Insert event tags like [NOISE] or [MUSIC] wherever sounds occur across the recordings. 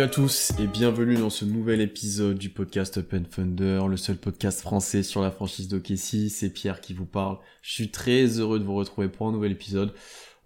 Salut à tous et bienvenue dans ce nouvel épisode du podcast Open Thunder, le seul podcast français sur la franchise d'OKC. C'est Pierre qui vous parle. Je suis très heureux de vous retrouver pour un nouvel épisode.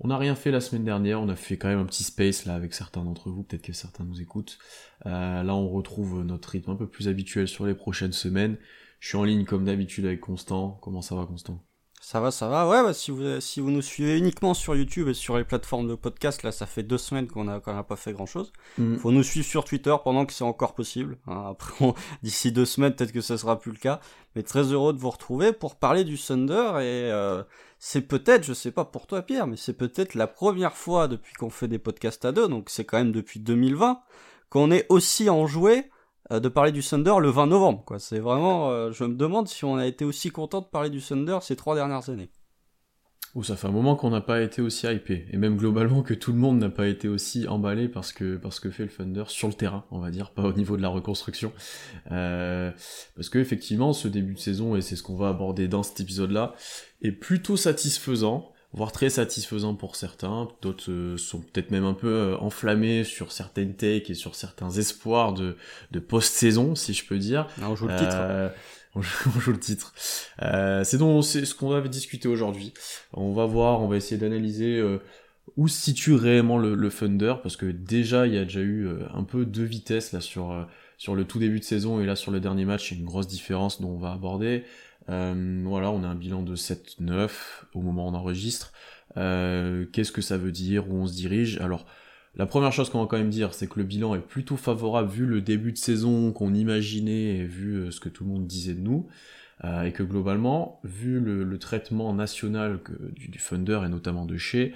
On n'a rien fait la semaine dernière, on a fait quand même un petit space là avec certains d'entre vous, peut-être que certains nous écoutent. Euh, là on retrouve notre rythme un peu plus habituel sur les prochaines semaines. Je suis en ligne comme d'habitude avec Constant. Comment ça va Constant? Ça va, ça va. Ouais, bah, si, vous, si vous nous suivez uniquement sur YouTube et sur les plateformes de podcast, là, ça fait deux semaines qu'on a, qu'on n'a pas fait grand chose. Mm. Faut nous suivre sur Twitter pendant que c'est encore possible. hein. Après, on- [LAUGHS] d'ici deux semaines, peut-être que ça sera plus le cas. Mais très heureux de vous retrouver pour parler du Thunder et euh, c'est peut-être, je sais pas pour toi Pierre, mais c'est peut-être la première fois depuis qu'on fait des podcasts à deux, donc c'est quand même depuis 2020 qu'on est aussi enjoué de parler du Thunder le 20 novembre. Quoi, c'est vraiment, euh, je me demande si on a été aussi content de parler du Thunder ces trois dernières années. Ouh, ça fait un moment qu'on n'a pas été aussi hypé, et même globalement que tout le monde n'a pas été aussi emballé parce que parce que fait le Thunder sur le terrain, on va dire, pas au niveau de la reconstruction, Euh, parce que effectivement ce début de saison et c'est ce qu'on va aborder dans cet épisode-là est plutôt satisfaisant, voire très satisfaisant pour certains, d'autres euh, sont peut-être même un peu euh, enflammés sur certaines takes et sur certains espoirs de de post-saison, si je peux dire. Ah, on joue le titre. Euh, [LAUGHS] on joue, on joue le titre. Euh, c'est donc c'est ce qu'on va discuter aujourd'hui. On va voir, on va essayer d'analyser euh, où se situe réellement le, le Thunder parce que déjà il y a déjà eu euh, un peu deux vitesses là sur euh, sur le tout début de saison et là sur le dernier match, il y a une grosse différence dont on va aborder. Euh, voilà, on a un bilan de 7-9 au moment où on enregistre. Euh, Qu'est-ce que ça veut dire Où on se dirige? Alors, la première chose qu'on va quand même dire, c'est que le bilan est plutôt favorable vu le début de saison qu'on imaginait et vu euh, ce que tout le monde disait de nous. Euh, et que globalement, vu le, le traitement national que, du, du Thunder et notamment de chez,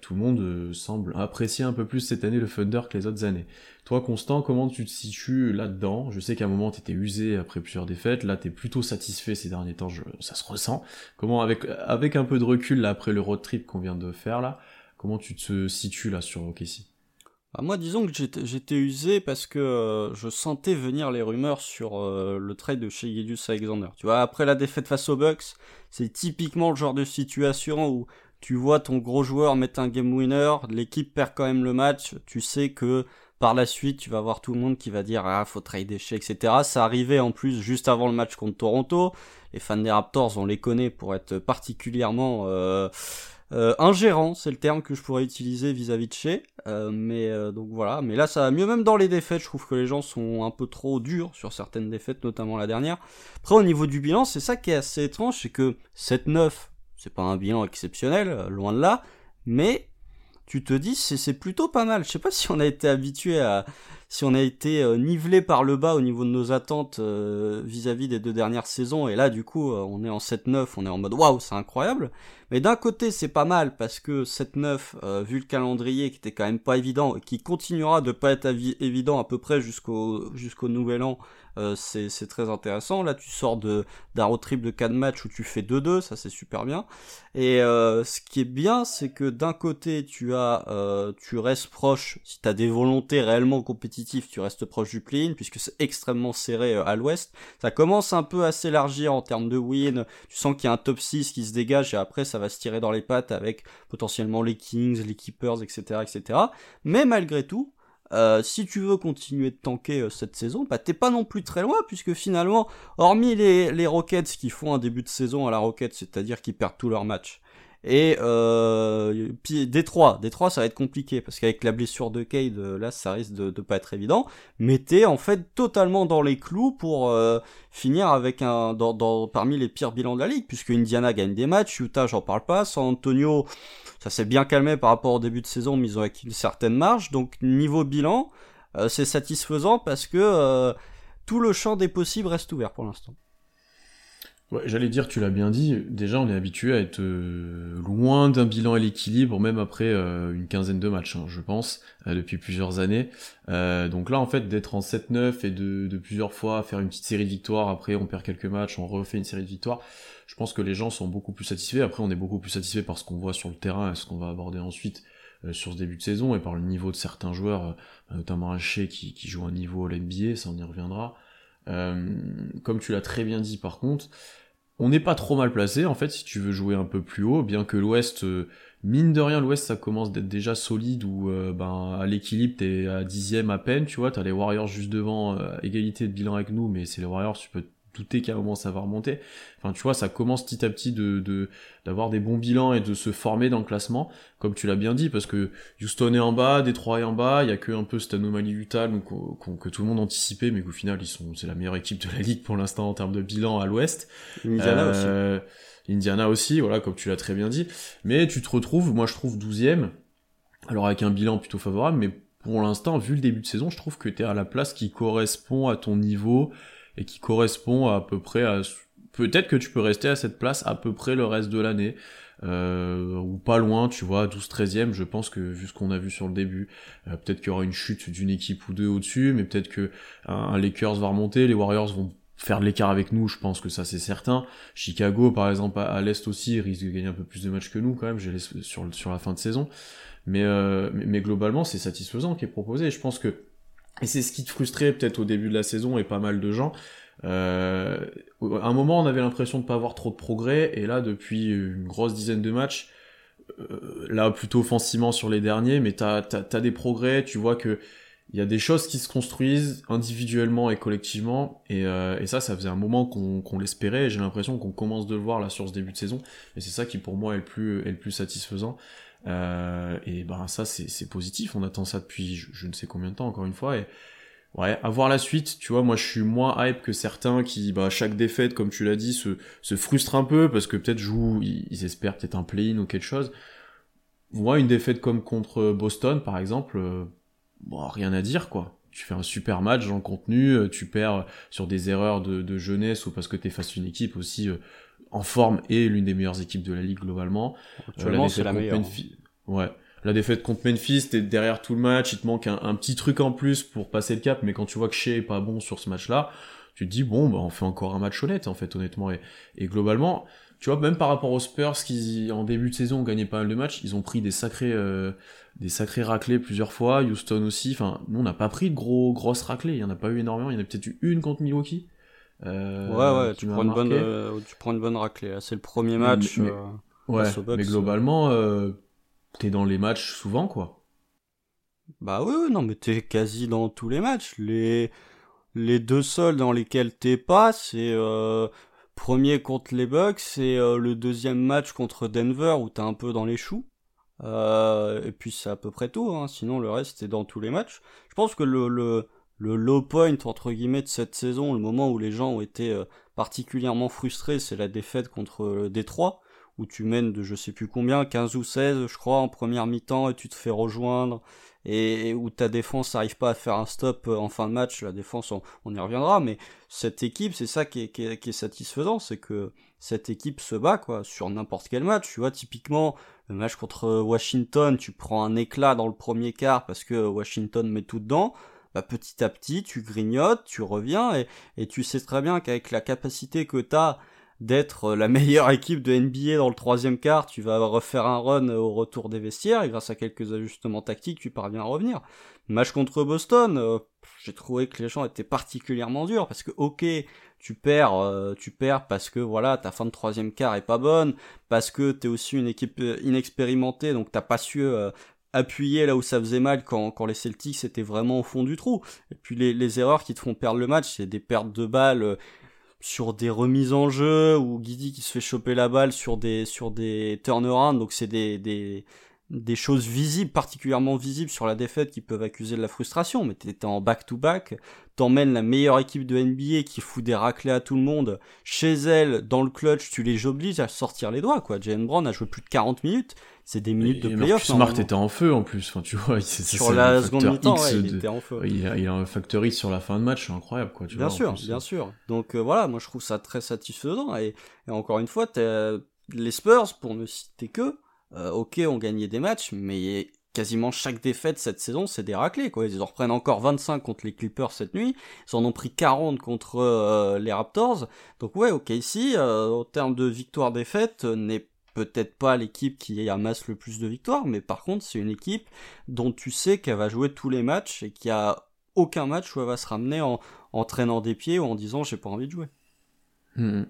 tout le monde euh, semble apprécier un peu plus cette année le Thunder que les autres années. Toi, Constant, comment tu te situes là-dedans? Je sais qu'à un moment, t'étais usé après plusieurs défaites. Là, t'es plutôt satisfait ces derniers temps. Ça se ressent. Comment, avec avec un peu de recul là après le road trip qu'on vient de faire là, comment tu te situes là sur OKC Bah, moi, disons que j'étais usé parce que euh, je sentais venir les rumeurs sur euh, le trade de chez Gedius Alexander. Tu vois, après la défaite face aux Bucks, c'est typiquement le genre de situation où tu vois ton gros joueur mettre un game winner, l'équipe perd quand même le match, tu sais que par la suite, tu vas voir tout le monde qui va dire ah faut trader chez etc. Ça arrivait en plus juste avant le match contre Toronto. Les fans des Raptors, on les connaît pour être particulièrement euh, euh, ingérant, c'est le terme que je pourrais utiliser vis-à-vis de chez. Euh, mais euh, donc voilà. Mais là, ça va mieux. Même dans les défaites, je trouve que les gens sont un peu trop durs sur certaines défaites, notamment la dernière. Après, au niveau du bilan, c'est ça qui est assez étrange, c'est que 7-9, c'est pas un bilan exceptionnel, euh, loin de là. Mais tu te dis, c'est c'est plutôt pas mal. Je sais pas [LAUGHS] si on a été habitué à, si on a été euh, nivelé par le bas au niveau de nos attentes euh, vis-à-vis des deux dernières saisons. Et là, du coup, euh, on est en 7-9, on est en mode waouh, c'est incroyable. Mais d'un côté, c'est pas mal parce que 7-9, euh, vu le calendrier qui était quand même pas évident, et qui continuera de pas être évident à peu près jusqu'au jusqu'au nouvel an, euh, c'est très intéressant. Là, tu sors d'un road trip de 4 matchs où tu fais 2-2, ça c'est super bien. Et euh, ce qui est bien, c'est que d'un côté, tu as, euh, tu restes proche. Si tu as des volontés réellement compétitives, tu restes proche du play-in puisque c'est extrêmement serré euh, à l'Ouest. Ça commence un peu à s'élargir en termes de win. Tu sens qu'il y a un top 6 qui se dégage et après ça va se tirer dans les pattes avec potentiellement les Kings, les Keepers, etc., etc. Mais malgré tout. euh, si tu veux continuer de tanker euh, cette saison, bah t'es pas non plus très loin puisque finalement, hormis les, Rockets qui font un début de saison à la Rocket, c'est-à-dire qu'ils perdent tous leurs matchs, et euh, puis Détroit, Détroit ça va être compliqué parce qu'avec la blessure de Cade, euh, là ça risque de, de pas être évident. Mais en fait totalement dans les clous pour euh, finir avec un dans, parmi les pires bilans de la ligue puisque Indiana gagne des matchs, Utah j'en parle pas, San Antonio ça s'est bien calmé par rapport au début de saison mais ils ont acquis une certaine marge donc niveau bilan euh, c'est satisfaisant parce que tout le champ des possibles reste ouvert pour l'instant. Ouais, j'allais dire, tu l'as bien dit, déjà on est habitué à être euh, loin d'un bilan à l'équilibre, même après euh, une quinzaine de matchs, hein, je pense, euh, depuis plusieurs années. Euh, donc là, en fait, d'être en 7-9 et de, de plusieurs fois faire une petite série de victoires, après on perd quelques matchs, on refait une série de victoires, je pense que les gens sont beaucoup plus satisfaits. Après, on est beaucoup plus satisfaits par ce qu'on voit sur le terrain et ce qu'on va aborder ensuite sur ce début de saison et par le niveau de certains joueurs, notamment un qui, qui joue un niveau à l'NBA, ça on y reviendra. comme tu l'as très bien dit par contre, on n'est pas trop mal placé en fait si tu veux jouer un peu plus haut, bien que l'Ouest, euh, mine de rien, l'Ouest ça commence d'être déjà solide ou euh, ben à l'équilibre t'es à dixième à peine, tu vois, t'as les Warriors juste devant, euh, égalité de bilan avec nous, mais c'est les Warriors, tu peux douter qu'à un moment ça va remonter. Enfin, tu vois, ça commence petit à petit de d'avoir des bons bilans et de se former dans le classement, comme tu l'as bien dit, parce que Houston est en bas, Detroit est en bas, il y a que un peu cette anomalie Utah donc, que tout le monde anticipait, mais qu'au final ils sont c'est la meilleure équipe de la ligue pour l'instant en termes de bilan à l'Ouest. Indiana aussi. Euh, Indiana aussi, voilà, comme tu l'as très bien dit. Mais tu te retrouves, moi je trouve 12ème, alors avec un bilan plutôt favorable, mais pour l'instant, vu le début de saison, je trouve que tu es à la place qui correspond à ton niveau, et qui correspond à, peu près à peut-être que tu peux rester à cette place à peu près le reste de l'année euh, ou pas loin tu vois 12 13e je pense que vu ce qu'on a vu sur le début euh, peut-être qu'il y aura une chute d'une équipe ou deux au-dessus mais peut-être que un, Lakers va remonter les Warriors vont faire de l'écart avec nous, je pense que ça c'est certain. Chicago, par exemple, à, l'Est aussi, risque de gagner un peu plus de matchs que nous quand même, sur, sur la fin de saison. Mais, euh, mais, mais, globalement, c'est satisfaisant qui est proposé. Je pense que et c'est ce qui te frustrait peut-être au début de la saison et pas mal de gens. Euh, un moment, on avait l'impression de pas avoir trop de progrès, et là, depuis une grosse dizaine de matchs, euh, là plutôt offensivement sur les derniers, mais t'as as, des progrès, tu vois que il y a des choses qui se construisent individuellement et collectivement, et, euh, et ça, ça faisait un moment qu'on l'espérait, et j'ai l'impression qu'on commence de le voir là sur ce début de saison, et c'est ça qui pour moi est le plus, est le plus satisfaisant. Euh, et ben ça c'est positif, on attend ça depuis je, ne sais combien de temps encore une fois et ouais, avoir la suite, tu vois, moi je suis moins hype que certains qui bah chaque défaite comme tu l'as dit se frustrent un peu parce que peut-être jouent ils, espèrent peut-être un play-in ou quelque chose. Moi une défaite comme contre Boston par exemple, euh, bon, rien à dire quoi. Tu fais un super match dans le contenu, euh, tu perds sur des erreurs de, de jeunesse ou parce que t'es face à une équipe aussi en forme et l'une des meilleures équipes de la ligue globalement. Actuellement, euh, c'est la meilleure. Ouais. La défaite contre Memphis, t'es derrière tout le match, il te manque un, petit truc en plus pour passer le cap, mais quand tu vois que Shea est pas bon sur ce match-là, tu te dis bon, bah, on fait encore un match honnête en fait, honnêtement. Et, et globalement, tu vois, même par rapport aux Spurs qui en début de saison ont gagné pas mal de matchs, ils ont pris des sacrés, euh, des sacrés raclés plusieurs fois. Houston aussi. Enfin, nous on n'a pas pris de gros grosses raclés. Il y en a pas eu énormément. Il y en a peut-être eu une contre Milwaukee. Euh, ouais, ouais, tu prends, une bonne, euh, tu prends une bonne raclée. C'est le premier match. Mais, euh, ouais, mais globalement, t'es dans les matchs souvent, quoi. Bah oui, non, mais t'es quasi dans tous les matchs. Les, les deux seuls dans lesquels t'es pas, c'est premier contre les Bucks et le deuxième match contre Denver où t'es un peu dans les choux. et puis c'est à peu près tout, hein. sinon le reste t'es dans tous les matchs. Je pense que le, le, le low point entre guillemets de cette saison, le moment où les gens ont été euh, particulièrement frustrés, c'est la défaite contre euh, Détroit, où tu mènes de je sais plus combien, 15 ou 16 je crois en première mi-temps et tu te fais rejoindre et, où ta défense n'arrive pas à faire un stop euh, en fin de match, la défense on, y reviendra, mais cette équipe c'est ça qui est, qui est, satisfaisant, c'est que cette équipe se bat quoi sur n'importe quel match, tu vois typiquement le match contre Washington, tu prends un éclat dans le premier quart parce que Washington met tout dedans, bah, petit à petit, tu grignotes, tu reviens, et, tu sais très bien qu'avec la capacité que tu as d'être euh, la [LAUGHS] meilleure équipe de NBA dans le troisième quart, tu vas refaire un run au retour des vestiaires, et grâce à quelques ajustements tactiques, tu parviens à revenir. Match contre Boston, euh, j'ai trouvé que les gens étaient particulièrement durs, parce que ok, tu perds, euh, tu perds parce que voilà, ta fin de troisième quart est pas bonne, parce que t'es aussi une équipe inexpérimentée, donc t'as pas su appuyer là où ça faisait mal quand, quand les Celtics étaient vraiment au fond du trou. Et puis les, les erreurs qui te font perdre le match, c'est des pertes de balles euh, sur des remises en jeu ou Guidi qui se fait choper la balle sur des sur des turnarounds. Donc c'est des, des des choses visibles, particulièrement visibles sur la défaite qui peuvent accuser de la frustration, mais t'étais en back-to-back, t'emmènes la meilleure équipe de NBA qui fout des raclés à tout le monde, chez elle, dans le clutch, tu les obliges à sortir les doigts, quoi. Jalen Brown a joué plus de 40 minutes, c'est des minutes de playoff. Smart était en feu en plus, enfin tu vois. [LAUGHS] sur la seconde mi-temps, il était en feu. Il a, il a un factory sur la fin de match, c'est incroyable quoi. Tu bien vois, sûr, bien sûr. Donc euh, voilà, moi je trouve ça très satisfaisant et, et encore une fois, les Spurs, pour ne citer que, euh, ok, on gagnait des matchs, mais quasiment chaque défaite cette saison, c'est des raclés, quoi. Ils en reprennent encore 25 contre les Clippers cette nuit. Ils en ont pris 40 contre euh, les Raptors. Donc ouais, ok, ici, euh, au terme de victoire-défaite, n'est peut-être pas l'équipe qui amasse le plus de victoires, mais par contre, c'est une équipe dont tu sais qu'elle va jouer tous les matchs et qu'il y a aucun match où elle va se ramener en, traînant des pieds ou en disant j'ai pas envie de jouer. Hmm.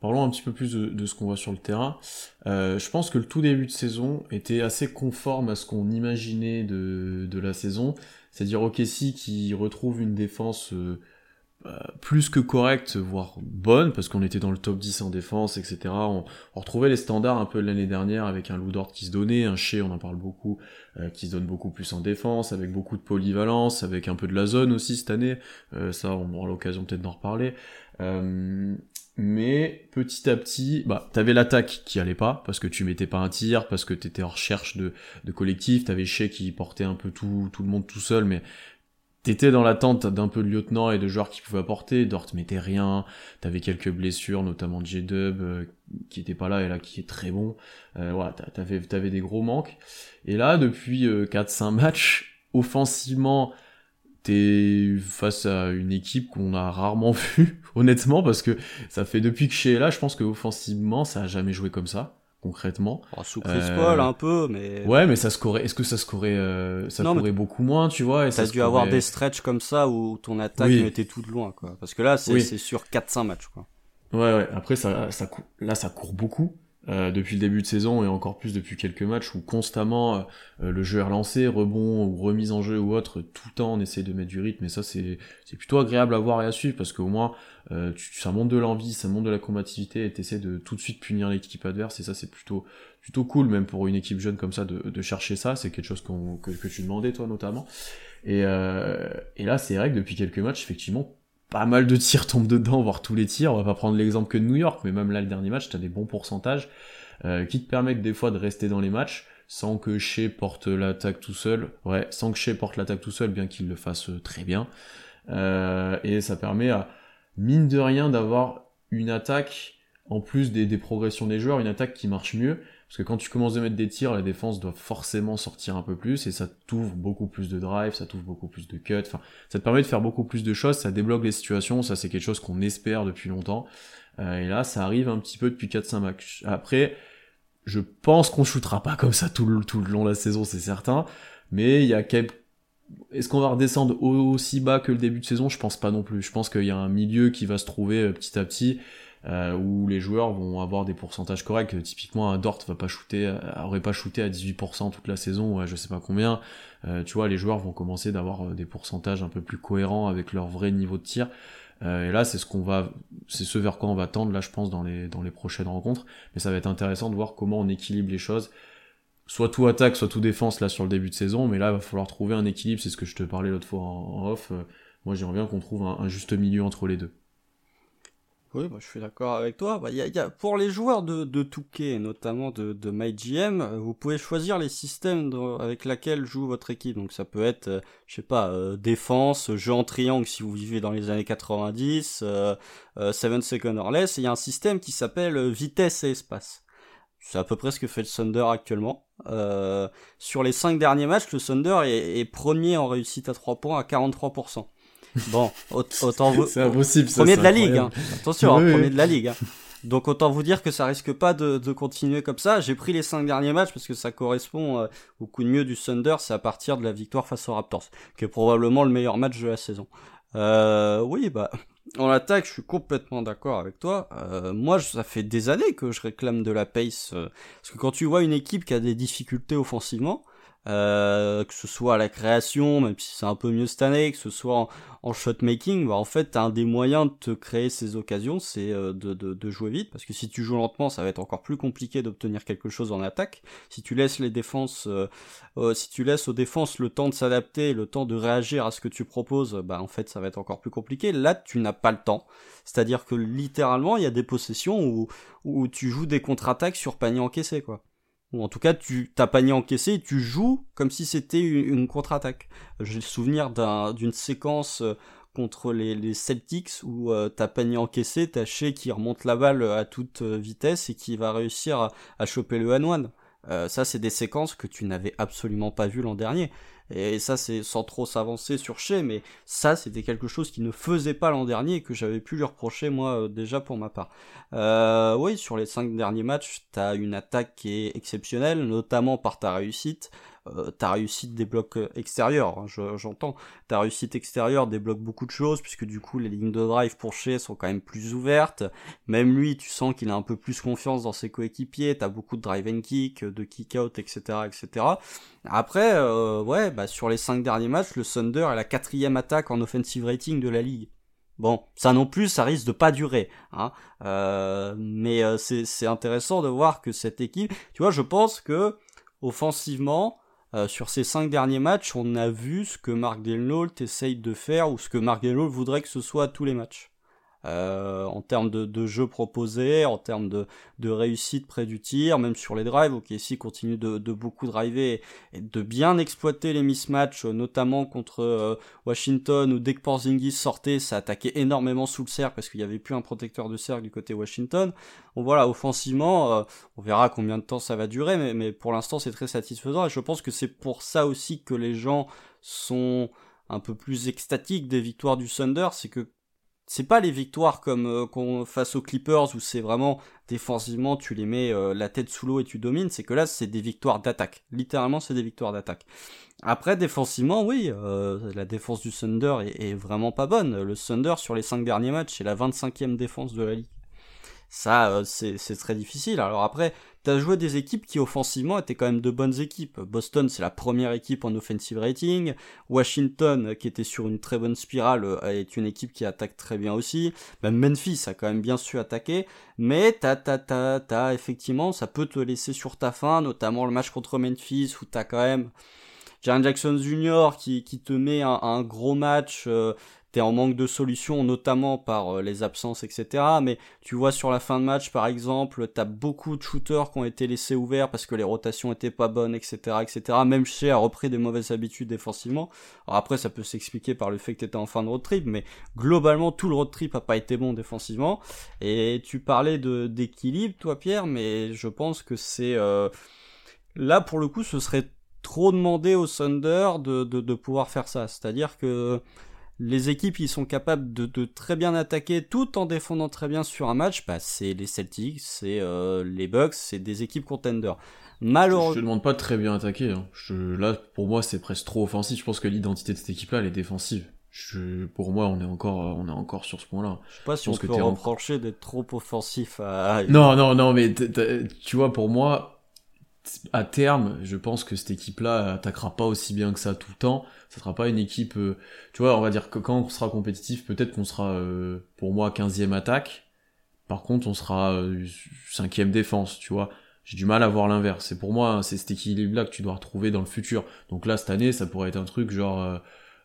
Parlons un petit peu plus de, ce qu'on voit sur le terrain. Euh, je pense que le tout début de saison était assez conforme à ce qu'on imaginait de, la saison. C'est-à-dire OKC qui retrouve une défense euh, plus que correcte, voire bonne, parce qu'on était dans le top 10 en défense, etc. On, retrouvait les standards un peu l'année dernière avec un Lou qui se donnait, un Shea, on en parle beaucoup, euh, qui se donne beaucoup plus en défense, avec beaucoup de polyvalence, avec un peu de la zone aussi cette année. Euh, ça, on aura l'occasion peut-être d'en reparler. mais petit à petit, bah, t'avais l'attaque qui allait pas, parce que tu mettais pas un tir, parce que t'étais en recherche de, de collectif, t'avais Shea qui portait un peu tout, tout le monde tout seul, mais T'étais dans l'attente d'un peu de lieutenant et de joueurs qui pouvaient apporter. Dort mettait rien. T'avais quelques blessures, notamment J-Dub, euh, qui était pas là et là qui est très bon. Euh, voilà, t'avais, t'avais des gros manques. Et là, depuis 4-5 euh, matchs, [LAUGHS] offensivement, t'es face à une équipe qu'on a rarement [LAUGHS] vue, honnêtement, parce que ça fait depuis que chez là, je pense que offensivement, ça a jamais joué comme ça concrètement. Oh, sous Chris Paul un peu, mais. Ouais, mais ça scorait. Est-ce que ça scorait, euh, ça scorait beaucoup moins, tu vois et T'as dû avoir des stretches comme ça où ton attaque était toute loin, quoi. Parce que là, c'est sur 4-5 matchs, quoi. Ouais, ouais. Après, ça, ça, là, ça court beaucoup. Euh, depuis le début de saison et encore plus depuis quelques matchs où constamment euh, euh, le jeu est relancé, rebond ou remise en jeu ou autre, tout le temps on essaie de mettre du rythme et ça c'est plutôt agréable à voir et à suivre parce qu'au moins tu, ça monte de l'envie, ça monte de la combativité et t'essaies de tout de suite punir l'équipe adverse et ça c'est plutôt plutôt cool même pour une équipe jeune comme ça de, de chercher ça, c'est quelque chose que, que tu demandais toi notamment. Et, et là c'est vrai que depuis quelques matchs effectivement pas mal de tirs tombent dedans, voire tous les tirs. On va pas prendre l'exemple que de New York, mais même là, le dernier match, tu as des bons pourcentages euh, qui te permettent des fois de rester dans les matchs sans que Shea porte l'attaque tout seul. Ouais, sans que Shea porte l'attaque tout seul, bien qu'il le fasse euh, très bien. Euh, et ça permet à, mine de rien, d'avoir une attaque, en plus des, des progressions des joueurs, une attaque qui marche mieux. Parce que quand tu commences à mettre des tirs, la défense doit forcément sortir un peu plus et ça t'ouvre beaucoup plus de drive, ça t'ouvre beaucoup plus de cuts. Enfin, ça te permet de faire beaucoup plus de choses, ça débloque les situations. Ça, c'est quelque chose qu'on espère depuis longtemps. Euh, et là, ça arrive un petit peu depuis 4-5 matchs. Après, je pense qu'on shootera pas comme ça tout le, tout le long de la saison, c'est certain. Mais il y a quelques est-ce qu'on va redescendre aussi bas que le début de saison? Je pense pas non plus. Je pense qu'il y a un milieu qui va se trouver euh, petit à petit euh, où les joueurs vont avoir des pourcentages corrects. Typiquement, un Dort va pas shooter, euh, aurait pas shooté à 18% toute la saison, ouais, je sais pas combien. Euh, tu vois, les joueurs vont commencer d'avoir euh, des pourcentages un peu plus cohérents avec leur vrai niveau de tir. Euh, et là, c'est ce qu'on va, c'est ce vers quoi on va tendre là, je pense, dans les dans les prochaines rencontres. Mais ça va être intéressant de voir comment on équilibre les choses. Soit tout attaque, soit tout défense là sur le début de saison, mais là il va falloir trouver un équilibre. C'est ce que je te parlais l'autre fois en, off. moi, j'aimerais bien qu'on trouve un juste milieu entre les deux. Oui, moi je suis d'accord avec toi. Bah, y a, y a, pour les joueurs de, de Touquet, notamment de, de MyGM, euh, vous pouvez choisir les systèmes avec lesquels joue votre équipe. Donc ça peut être, euh, je sais pas, euh, défense, jeu en triangle si vous vivez dans les années 90, euh, 7 seconds or less. Il y a un système qui s'appelle vitesse et espace. C'est à peu près ce que fait le Thunder actuellement. sur les 5 derniers matchs, le Thunder est, est premier en réussite à 3 points à 43%. Bon, autant vous. [LAUGHS] C'est impossible. Premier de la ligue. Hein. Attention, hein, premier de la ligue. Hein. Donc autant vous dire que ça risque pas de, de continuer comme ça. J'ai pris les cinq derniers matchs parce que ça correspond euh, au coup de mieux du Thunder, c'est à partir de la victoire face aux Raptors, qui est probablement le meilleur match de la saison. Euh, oui, bah en attaque, je suis complètement d'accord avec toi. Euh, moi, ça fait des années que je réclame de la pace, euh, parce que quand tu vois une équipe qui a des difficultés offensivement, euh, que ce soit à la création, même si c'est un peu mieux cette année, que ce soit en, en shot making, bah en fait un des moyens de te créer ces occasions, c'est euh, de, de, de, jouer vite, parce que si tu joues lentement, ça va être encore plus compliqué d'obtenir quelque chose en attaque. Si tu laisses les défenses, euh, euh, si tu laisses aux défenses le temps de s'adapter, le temps de réagir à ce que tu proposes, bah en fait ça va être encore plus compliqué. Là, tu n'as pas le temps. C'est-à-dire que littéralement, il y a des possessions où, où tu joues des contre-attaques sur panier encaissé, quoi ou en tout cas tu t'as panier encaissé et tu joues comme si c'était une, contre-attaque. J'ai le souvenir d'une séquence euh, contre les, Celtics où euh, t'as panier encaissé, t'as Shea qui remonte la balle à toute euh, vitesse et qui va réussir à, choper le 1 one. ça c'est des séquences que tu n'avais absolument pas vues l'an dernier. Et ça, c'est sans trop s'avancer sur chez, mais ça, c'était quelque chose qui ne faisait pas l'an dernier et que j'avais pu lui reprocher, moi, déjà pour ma part. Euh, oui, sur les cinq derniers matchs, t'as une attaque qui est exceptionnelle, notamment par ta réussite. Euh, ta réussite débloque euh, extérieur, hein, j'entends. ta réussite extérieure débloque beaucoup de choses, puisque du coup les lignes de drive pour chez sont quand même plus ouvertes. Même lui, tu sens qu'il a un peu plus confiance dans ses coéquipiers, t'as beaucoup de drive and kick, de kick out, etc. etc. Après, euh, ouais, bah, sur les cinq derniers matchs, le Thunder est la quatrième attaque en offensive rating de la ligue. Bon, ça non plus, ça risque de pas durer, hein. Euh, mais c'est intéressant de voir que cette équipe, tu vois, je pense que offensivement, euh, sur ces cinq derniers matchs, on a vu ce que Mark Delnault essaye de faire ou ce que Mark Delnault voudrait que ce soit à tous les matchs. Euh, en termes de, de jeu proposé, en termes de, de, réussite près du tir, même sur les drives, ok, ici continue de, de, beaucoup driver et de bien exploiter les mismatchs, notamment contre euh, Washington où dès que Porzingis sortait, ça attaquait énormément sous le cercle parce qu'il n'y avait plus un protecteur de cercle du côté Washington. Bon voilà, offensivement, euh, on verra combien de temps ça va durer, mais, mais pour l'instant c'est très satisfaisant et je pense que c'est pour ça aussi que les gens sont un peu plus extatiques des victoires du Thunder, c'est que c'est pas les victoires comme euh, face aux Clippers où c'est vraiment défensivement tu les mets euh, la tête sous l'eau et tu domines, c'est que là c'est des victoires d'attaque. Littéralement c'est des victoires d'attaque. Après défensivement oui, euh, la défense du Thunder est, vraiment pas bonne. Le Thunder sur les 5 derniers matchs c'est la 25e défense de la ligue. Ça c'est très difficile. Alors après t'as joué des équipes qui offensivement étaient quand même de bonnes équipes. Boston, c'est la première équipe en offensive rating. Washington, qui était sur une très bonne spirale, euh, est une équipe qui attaque très bien aussi. Même Memphis a quand même bien su attaquer. Mais t'as, t'as, t'as, t'as, effectivement, ça peut te laisser sur ta fin, notamment le match contre Memphis où t'as quand même Jaren Jackson Jr. qui, te met un, gros match. Euh, t'es en manque de solutions, notamment par euh, les absences, etc. Mais tu vois sur la fin de match, par exemple, t'as beaucoup de shooters qui ont été laissés ouverts parce que les rotations étaient pas bonnes, etc., etc. Même chez a repris des mauvaises habitudes défensivement. Alors après, ça peut s'expliquer par le fait que t'étais en fin de road trip, mais globalement, tout le road trip a pas été bon défensivement. Et tu parlais de d'équilibre, toi, Pierre, mais je pense que c'est euh... là pour le coup, ce serait trop demandé au Thunder de, de, de pouvoir faire ça. C'est-à-dire que les équipes qui sont capables de, très bien attaquer tout en défendant très bien sur un match, bah, c'est les Celtics, c'est euh, les Bucks, c'est des équipes contenders. Malheureusement. Je te demande pas de très bien attaquer. Hein. là, pour moi, c'est presque trop offensif. Je pense que l'identité de cette équipe-là, elle est défensive. pour moi, on est encore, on est encore sur ce point-là. Je sais pas si on peut reprocher d'être trop offensif à. Non, non, non, mais tu vois, pour moi, à terme, je pense que cette équipe-là attaquera pas aussi bien que ça tout le temps. Ça sera pas une équipe, euh, tu vois, on va dire que quand on sera compétitif, peut-être qu'on sera, euh, pour moi, 15e attaque. Par contre, on sera 5e euh, défense, tu vois. J'ai du mal à voir l'inverse. C'est pour moi, c'est cet équilibre-là que tu dois retrouver dans le futur. Donc là, cette année, ça pourrait être un truc genre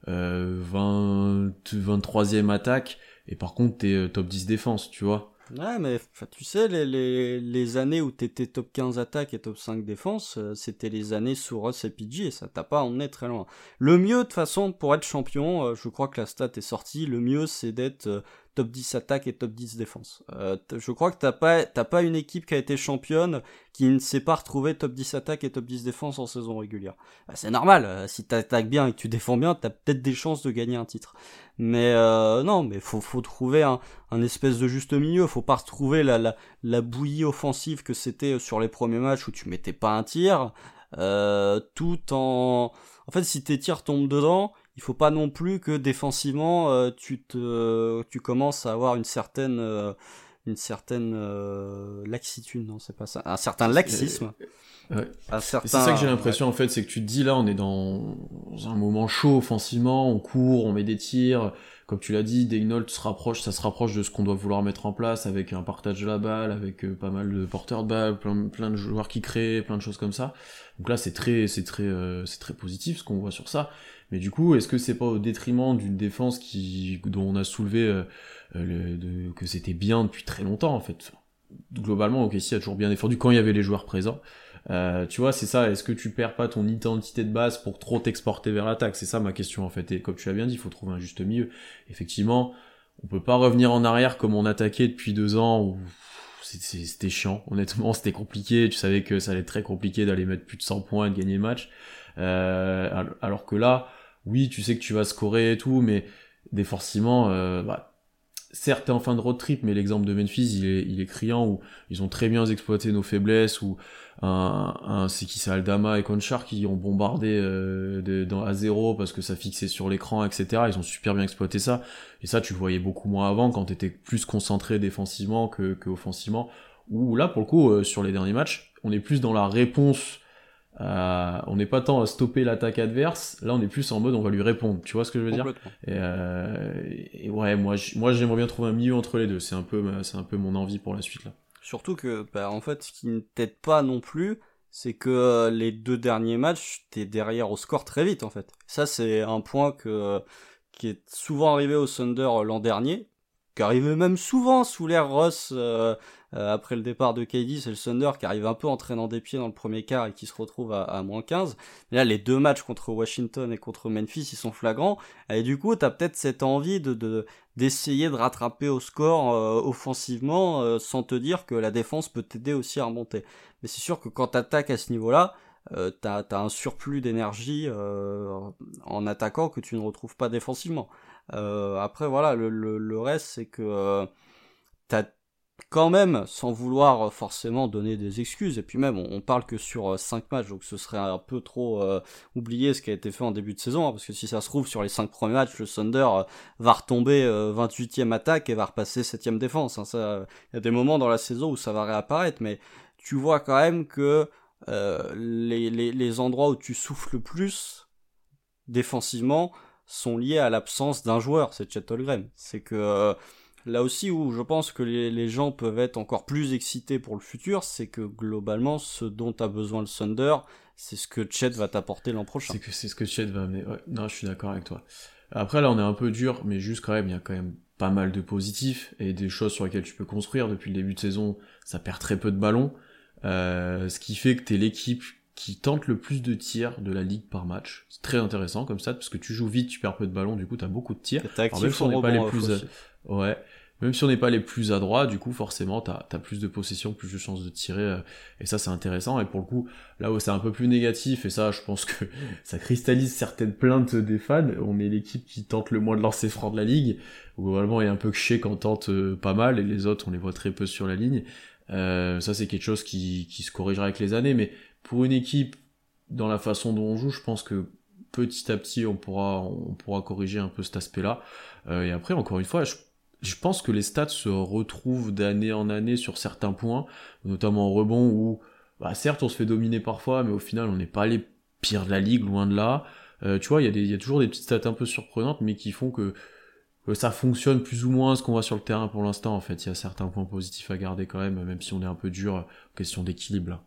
20, 23e attaque. Et par contre, t'es top 10 défense, tu vois. Ouais, mais tu sais, les, les, les années où t'étais top 15 attaque et top 5 défense, euh, c'était les années sous Russ et PG et ça t'a pas emmené très loin. Le mieux, de façon, pour être champion, euh, je crois que la stat est sortie, le mieux c'est d'être euh, top 10 attaque et top 10 défense. Euh, je crois que t'as pas, t'as pas une équipe qui a été championne qui ne s'est pas retrouvée top 10 attaque et top 10 défense en saison régulière. Bah, c'est normal, euh, si t'attaques bien et que tu défends bien, t'as peut-être des chances de gagner un titre. Mais euh, non, mais faut, faut trouver un, un, espèce de juste milieu, faut pas retrouver la, la, la bouillie offensive que c'était sur les premiers matchs où tu mettais pas un tir, euh, tout en... En fait, si tes tirs tombent dedans, il faut pas non plus que défensivement euh, tu te tu commences à avoir une certaine euh, une certaine euh, laxitude non c'est pas ça un certain laxisme. ouais. c'est ça que j'ai l'impression en fait c'est que tu te dis là on est dans un moment chaud offensivement on court on met des tirs. Comme tu l'as dit Daynold se rapproche ça se rapproche de ce qu'on doit vouloir mettre en place avec un partage de la balle avec pas mal de porteurs de balle plein, plein de joueurs qui créent plein de choses comme ça. Donc là c'est très c'est très c'est très positif ce qu'on voit sur ça mais du coup, est-ce que c'est pas au détriment d'une défense qui, dont on a soulevé euh, euh, que c'était bien depuis très longtemps en fait? Globalement, OKC a toujours bien défendu quand il y avait les joueurs présents. Euh, tu vois, c'est ça. Est-ce que tu perds pas ton identité de base pour trop t'exporter vers l'attaque? C'est ça ma question en fait. Et comme tu l'as bien dit, il faut trouver un juste milieu. Effectivement, on peut pas revenir en arrière comme on attaquait depuis deux ans où c'était chiant. Honnêtement, [LAUGHS] c'était compliqué. Tu savais que ça allait être très compliqué d'aller mettre plus de 100 points et de gagner le match. Alors que là, oui, tu sais que tu vas scorer et tout, mais défensivement, bah, certes, t'es en fin de road trip, mais l'exemple de Memphis, il est, il est criant, où ils ont très bien exploité nos faiblesses, où un, un c'est qui c'est Aldama et Conchar qui ont bombardé euh, dans, à zéro parce que ça fixait sur l'écran, etc. Ils ont super bien exploité ça. Et ça, tu le voyais beaucoup moins avant quand t'étais plus concentré défensivement que, que offensivement. Ou là, pour le coup, euh, sur les derniers matchs, on est plus dans la réponse euh, on n'est pas tant à stopper l'attaque adverse, là on est plus en mode on va lui répondre, tu vois ce que je veux dire? Et, euh, et, ouais, moi, j'aimerais bien trouver un milieu entre les deux, c'est un peu, c'est un peu mon envie pour la suite là. Surtout que, bah, en fait, ce qui ne t'aide pas non plus, c'est que euh, les deux derniers matchs, t'es derrière au score très vite en fait. Ça c'est un point que qui est souvent arrivé au Thunder l'an dernier, qui arrivait même souvent sous l'ère Ross euh, euh, après le départ de KD, c'est le Thunder qui arrive un peu en traînant des pieds dans le premier quart et qui se retrouve à, moins 15. Mais là, les deux matchs contre Washington et contre Memphis, ils sont flagrants. Et du coup, t'as peut-être cette envie de, d'essayer de, rattraper au score euh, offensivement sans te dire que la défense peut t'aider aussi à remonter. Mais c'est sûr que quand t'attaques à ce niveau-là, euh, t'as as un surplus d'énergie en attaquant que tu ne retrouves pas défensivement. Euh, après voilà, le, le, reste c'est que euh, t'as quand même, sans vouloir forcément donner des excuses, et puis même on, parle que sur 5 euh, matchs, donc ce serait un peu trop euh, oublier ce qui a été fait en début de saison, hein, parce que si ça se trouve sur les 5 premiers matchs, le Thunder va retomber 28e attaque et va repasser 7e défense. Hein, il y a des moments dans la saison où ça va réapparaître, mais tu vois quand même que les, les, les endroits où tu souffles le plus défensivement, sont liés à l'absence d'un joueur, c'est Chet Holmgren. C'est que euh, là aussi où je pense que les, gens peuvent être encore plus excités pour le futur, c'est que globalement, ce dont a besoin le Thunder, c'est ce que Chet va t'apporter l'an prochain. C'est que c'est ce que Chet va amener. Non, je suis d'accord avec toi. Après là, on est un peu dur, mais juste quand même, il y a quand même pas mal de positifs et des choses sur lesquelles tu peux construire. Depuis le début de saison, ça perd très peu de ballons, euh, ce qui fait que t'es l'équipe qui tente le plus de tirs de la ligue par match. C'est très intéressant comme ça, parce que tu joues vite, tu perds peu de ballons, du coup t'as beaucoup de tirs. même si on n'est pas les plus, ouais, même si on n'est pas les plus adroits, du coup forcément t'as as plus de possession, plus de chances de tirer, euh, et ça c'est intéressant. Et pour le coup, là où c'est un peu plus négatif, et ça je pense que [LAUGHS] ça cristallise certaines plaintes des fans, on est l'équipe qui tente le moins de lancer franc de la ligue. Globalement, il y a un peu que chez qu'on tente euh, pas mal, et les autres on les voit très peu sur la ligne. Euh, ça c'est quelque chose qui, qui se corrigera avec les années, mais pour une équipe, dans la façon dont on joue, je pense que petit à petit, on pourra, on pourra corriger un peu cet aspect-là. Euh, et après, encore une fois, je, pense que les stats se retrouvent d'année en année sur certains points, notamment en rebond où, bah, certes, on se fait dominer parfois, mais au final, on n'est pas les pires de la ligue, loin de là. Euh, tu vois, il y, a toujours des petites stats un peu surprenantes, mais qui font que, ça fonctionne plus ou moins ce qu'on voit sur le terrain pour l'instant. En fait, il y a certains points positifs à garder quand même, même si on est un peu dur, question d'équilibre.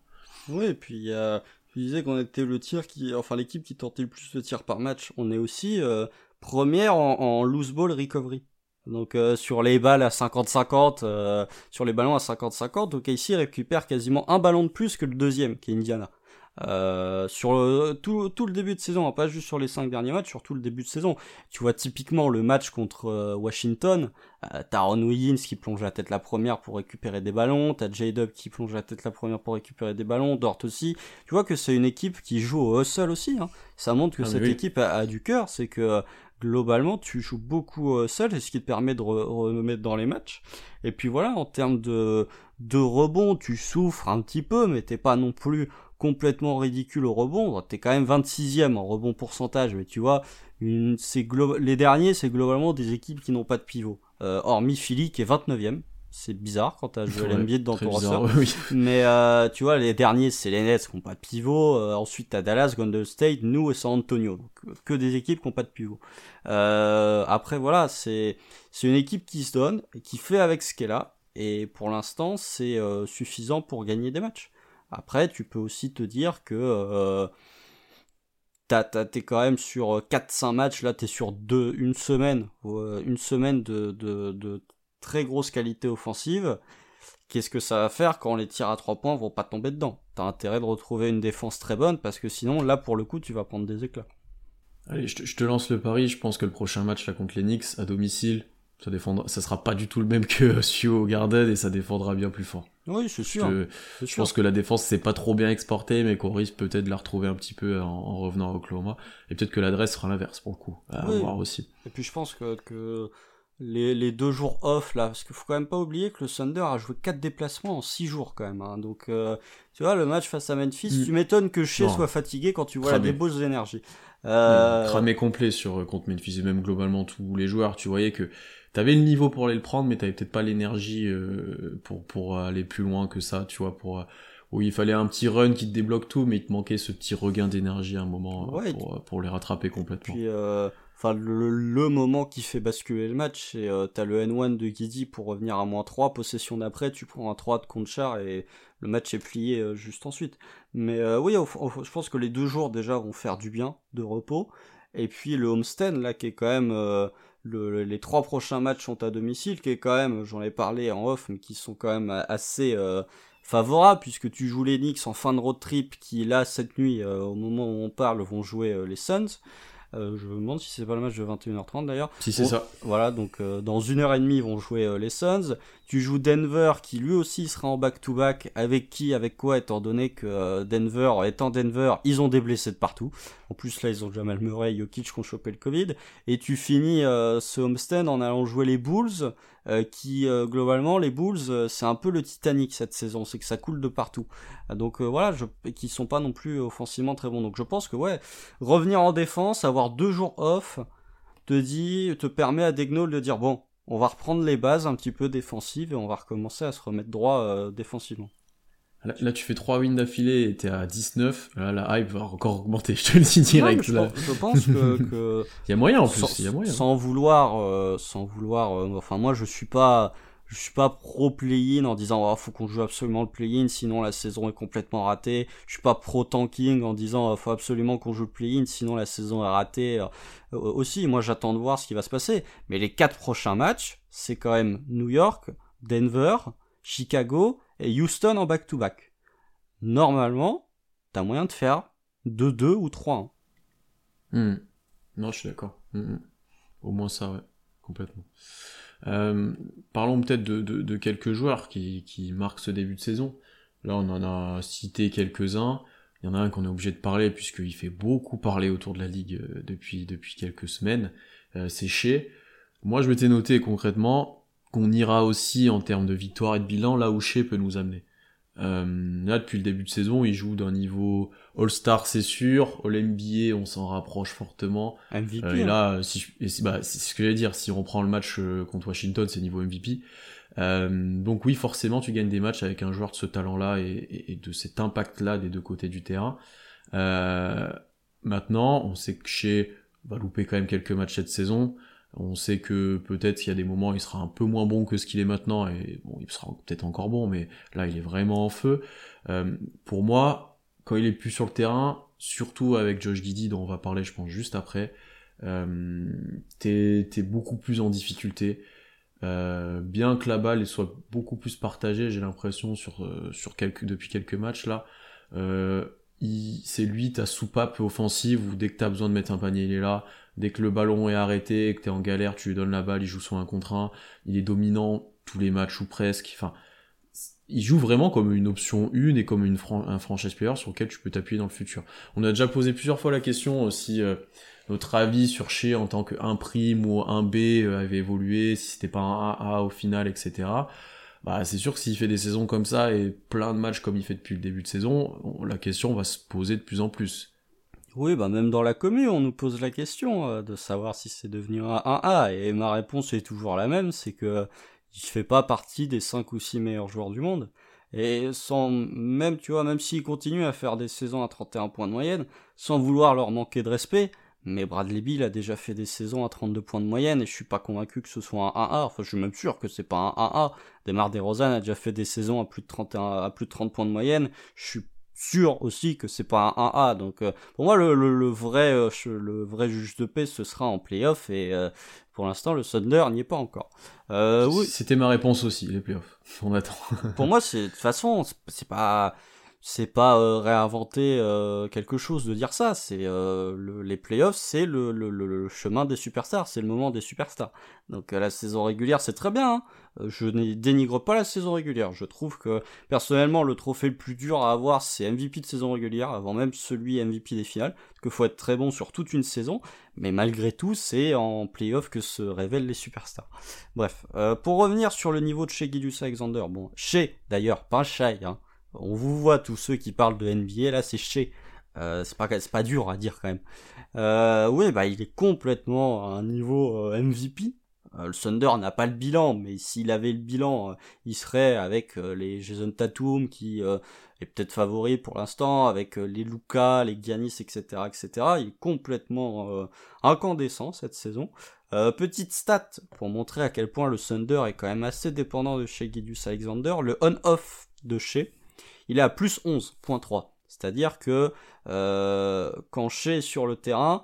Oui, puis euh, tu disais qu'on était le tir qui, enfin l'équipe qui tentait le plus de tirs par match. On est aussi euh, première en, en, loose ball recovery. Donc euh, sur les balles à 50-50, euh, sur les ballons à 50-50, donc ici récupère quasiment un ballon de plus que le deuxième, qui est Indiana. Euh, sur le, tout, tout, le début de saison, hein, pas juste sur les cinq derniers matchs, sur tout le début de saison. Tu vois typiquement le match contre euh, Washington, euh, t'as Ron Williams qui plonge la tête la première pour récupérer des ballons, t'as J-Dub qui plonge la tête la première pour récupérer des ballons, Dort aussi. Tu vois que c'est une équipe qui joue au hustle aussi. Hein. Ça montre que ah, cette équipe a, du cœur, c'est que globalement tu joues beaucoup seul, c'est ce qui te permet de remettre dans les matchs. Et puis voilà, en termes de, de rebond, tu souffres un petit peu, mais t'es pas non plus complètement ridicule au rebond. T'es quand même 26e en rebond pourcentage, mais tu vois, une, les derniers, c'est globalement des équipes qui n'ont pas de pivot. Euh, hormis Philly qui est 29e. C'est bizarre quand t'as joué l'NBA dans ton roster. Mais euh, tu vois, les derniers, c'est les Nets qui n'ont pas de pivot. Euh, ensuite, t'as Dallas, Golden State, nous et San Antonio. Donc, que des équipes qui n'ont pas de pivot. après, voilà, c'est c'est une équipe qui se donne, et qui fait avec ce qu'elle a. Et pour l'instant, c'est suffisant pour gagner des matchs. Après, tu peux aussi te dire que euh, t'es quand même sur 4-5 matchs, là t'es sur deux, une semaine, euh, une semaine de, très grosse qualité offensive. Qu'est-ce que ça va faire quand les tirs à 3 points vont pas tomber dedans? T'as intérêt de retrouver une défense très bonne parce que sinon, là pour le coup, tu vas prendre des éclats. Allez, je te, lance le pari, je pense que le prochain match là contre les Knicks à domicile, ça défendra, ça sera pas du tout le même que celui au Garden et ça défendra bien plus fort. Oui, c'est sûr. Je, je pense que la défense s'est pas trop bien exportée, mais qu'on risque peut-être de la retrouver un petit peu en, revenant à Oklahoma. Et peut-être que l'adresse sera l'inverse pour le coup. À voir aussi. Et puis je pense que, que les, les, deux jours off là, parce qu'il faut quand même pas oublier que le Thunder a joué quatre déplacements en six jours quand même. Hein. Donc euh, tu vois le match face à Memphis, mm. tu m'étonnes que Shea soit fatigué quand tu vois la débauche d'énergie. Euh... Cramé complet sur euh, contre Memphis et même globalement tous les joueurs. Tu voyais que t'avais le niveau pour aller le prendre, mais t'avais peut-être pas l'énergie euh, pour pour aller plus loin que ça. Tu vois pour où il fallait un petit run qui te débloque tout, mais il te manquait ce petit regain d'énergie à un moment pour, pour les rattraper complètement. Puis, enfin le, moment qui fait basculer le match, c'est euh, t'as le N1 de Guidi pour revenir à moins 3, possession d'après, tu prends un 3 de Conchar et le match est plié euh, juste ensuite. Mais euh, oui, je pense que les deux jours déjà vont faire du bien de repos. Et puis le homestand là qui est quand même le, les trois prochains matchs sont à domicile, qui est quand même, j'en ai parlé en off, mais qui sont quand même assez favorables puisque tu joues les Knicks en fin de road trip qui là cette nuit au moment où on parle vont jouer les Suns. Euh, je me demande si c'est pas le match de 21h30 d'ailleurs. Si c'est ça. Voilà, donc euh, dans une heure et demie, ils vont jouer euh, les Suns. Tu joues Denver, qui lui aussi sera en back-to-back. Avec qui, avec quoi, étant donné que Denver, étant Denver, ils ont des blessés de partout. En plus, là, ils ont Jamal Murray et Jokic qui ont chopé le Covid. Et tu finis ce homestand en allant jouer les Bulls, qui, globalement, les Bulls, c'est un peu le Titanic cette saison. C'est que ça coule de partout. Donc voilà, je, qui sont pas non plus offensivement très bons. Donc je pense que, ouais, revenir en défense, avoir deux jours off te dit, te permet à Degnol de dire bon, on va reprendre les bases un petit peu défensives et on va recommencer à se remettre droit euh, défensivement. Là, tu fais trois wins d'affilée et t'es à 19. Là, la hype va encore augmenter, [LAUGHS] je te le dis direct. je, pense [LAUGHS] que, il y a moyen en plus. il y a moyen. Sans vouloir, euh, sans vouloir. Euh, enfin, moi, je suis pas je suis pas pro play-in en disant oh, faut qu'on joue absolument le play-in sinon la saison est complètement ratée. Je suis pas pro tanking en disant oh, faut absolument qu'on joue le play-in sinon la saison est ratée. Euh, aussi, moi j'attends de voir ce qui va se passer. Mais les quatre prochains matchs, c'est quand même New York, Denver, Chicago et Houston en back-to-back. Normalement, t'as moyen de faire 2-2 ou 3-1. Hmm. Non, je suis d'accord. Hmm, hmm. Au moins ça, ouais, complètement. Euh, parlons peut-être de, de, de, quelques joueurs qui, qui marquent ce début de saison. Là, on en a cité quelques-uns. Il y en a un qu'on est obligé de parler puisqu'il fait beaucoup parler autour de la ligue euh, depuis, depuis quelques semaines. Euh, c'est Shea. Moi, je m'étais noté concrètement qu'on ira aussi en termes de victoire et de bilan là où Shea peut nous amener. Euh, là, depuis le début de saison, il joue d'un niveau All-Star, c'est sûr. All-NBA, on s'en rapproche fortement. MVP. Euh, et là, hein. si, bah, c'est ce que j'allais dire. Si on prend le match euh, contre Washington, c'est niveau MVP. Euh, donc oui, forcément, tu gagnes des matchs avec un joueur de ce talent-là et, et, de cet impact-là des deux côtés du terrain. Euh, maintenant, on sait que chez va louper quand même quelques matchs cette saison. On sait que peut-être il y a des moments il sera un peu moins bon que ce qu'il est maintenant et bon il sera peut-être encore bon mais là il est vraiment en feu. Euh, pour moi quand il est plus sur le terrain, surtout avec Josh Giddy dont on va parler je pense juste après, euh, t'es es beaucoup plus en difficulté. Euh, bien que la balle soit beaucoup plus partagée, j'ai l'impression sur euh, sur quelques depuis quelques matchs là, c'est lui ta soupape offensive où dès que t'as besoin de mettre un panier il est là, Dès que le ballon est arrêté, que t'es en galère, tu lui donnes la balle, il joue sur un contre un. Il est dominant tous les matchs ou presque. Enfin, il joue vraiment comme une option 1 et comme une un franchise player sur lequel tu peux t'appuyer dans le futur. On a déjà posé plusieurs fois la question euh, si euh, notre avis sur chez en tant qu'un prime ou un B euh, avait évolué, si c'était pas un AA au final, etc. Bah, c'est sûr que s'il fait des saisons comme ça et plein de matchs comme il fait depuis le début de saison, la question va se poser de plus en plus. Oui, bah même dans la commune, on nous pose la question euh, de savoir si c'est devenu un 1A, et ma réponse est toujours la même, c'est que il fait pas partie des 5 ou 6 meilleurs joueurs du monde. Et sans même, tu vois, même s'il continue à faire des saisons à 31 points de moyenne, sans vouloir leur manquer de respect, mais Bradley Bill a déjà fait des saisons à 32 points de moyenne et je suis pas convaincu que ce soit un 1A. Enfin, je suis même sûr que c'est pas un 1A. Demar DeRozan a déjà fait des saisons à plus de 31, à plus de 30 points de moyenne. Je suis sûr aussi que c'est pas un 1A. Donc euh, pour moi le, le, vrai euh, le vrai juge de paix ce sera en playoff et euh, pour l'instant le Thunder n'y est pas encore. oui. C'était ma réponse aussi les playoffs. [LAUGHS] On attend. pour moi c'est de toute façon c'est pas c'est pas euh, réinventer euh, quelque chose de dire ça. C'est euh, les playoffs, c'est le, le, le, chemin des superstars, c'est le moment des superstars. Donc la saison régulière, c'est très bien. Hein. Je ne dénigre pas la saison régulière. Je trouve que personnellement, le trophée le plus dur à avoir, c'est MVP de saison régulière, avant même celui MVP des finales. Qu'il faut être très bon sur toute une saison. Mais malgré tout, c'est en playoff que se révèlent les superstars. Bref, pour revenir sur le niveau de chez Gidus Alexander, bon, chez d'ailleurs, pas Shai, hein on vous voit tous ceux qui parlent de NBA là, c'est chez. Euh, c'est pas pas dur à dire quand même. Euh, oui, bah il est complètement à un niveau euh, MVP. Le Thunder n'a pas le bilan, mais s'il avait le bilan, il serait avec les Jason Tatum qui est peut-être favori pour l'instant, avec les Luca, les Giannis, etc., etc. Il est complètement incandescent cette saison. petite stat pour montrer à quel point le Thunder est quand même assez dépendant de chez Gideus Alexander. Le on-off de chez il est à plus 11.3. C'est-à-dire que euh, quand Shea est sur le terrain,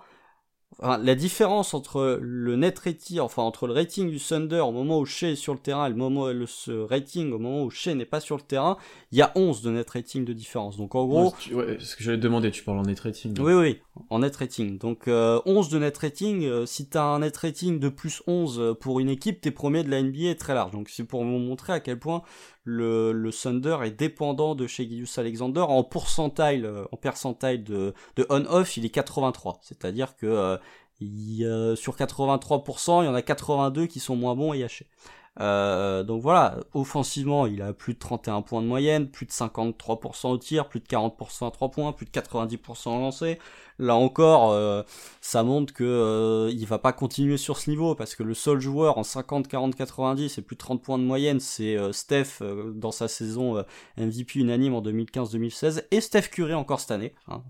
la différence entre le net rating, enfin entre le rating du Thunder au moment où Shea est sur le terrain et le moment le ce rating au moment où Shea n'est pas sur le terrain, il y a 11 de net rating de différence. Donc en gros, ouais, ce que j'allais te demander, tu parles en net rating. Oui oui, en net rating. Donc euh, 11 de net rating, euh, si tu as un net rating de plus 11 pour une équipe, t'es premier de la NBA est très large. Donc c'est pour vous montrer à quel point le, le Thunder est dépendant de chez Gius Alexander en pourcentile, euh, en percentile de, de on-off, il est 83. C'est-à-dire que euh, il, sur 83%, il y en a 82 qui sont moins bons et hachés. Euh, donc voilà, offensivement, il a plus de 31 points de moyenne, plus de 53% au tir, plus de 40% à 3 points, plus de 90% au lancer. Là encore, euh, ça montre que euh, il va pas continuer sur ce niveau parce que le seul joueur en 50, 40, 90 et plus de 30 points de moyenne, c'est euh, Steph dans sa saison MVP unanime en 2015-2016 et Steph Curry encore cette année. Hein.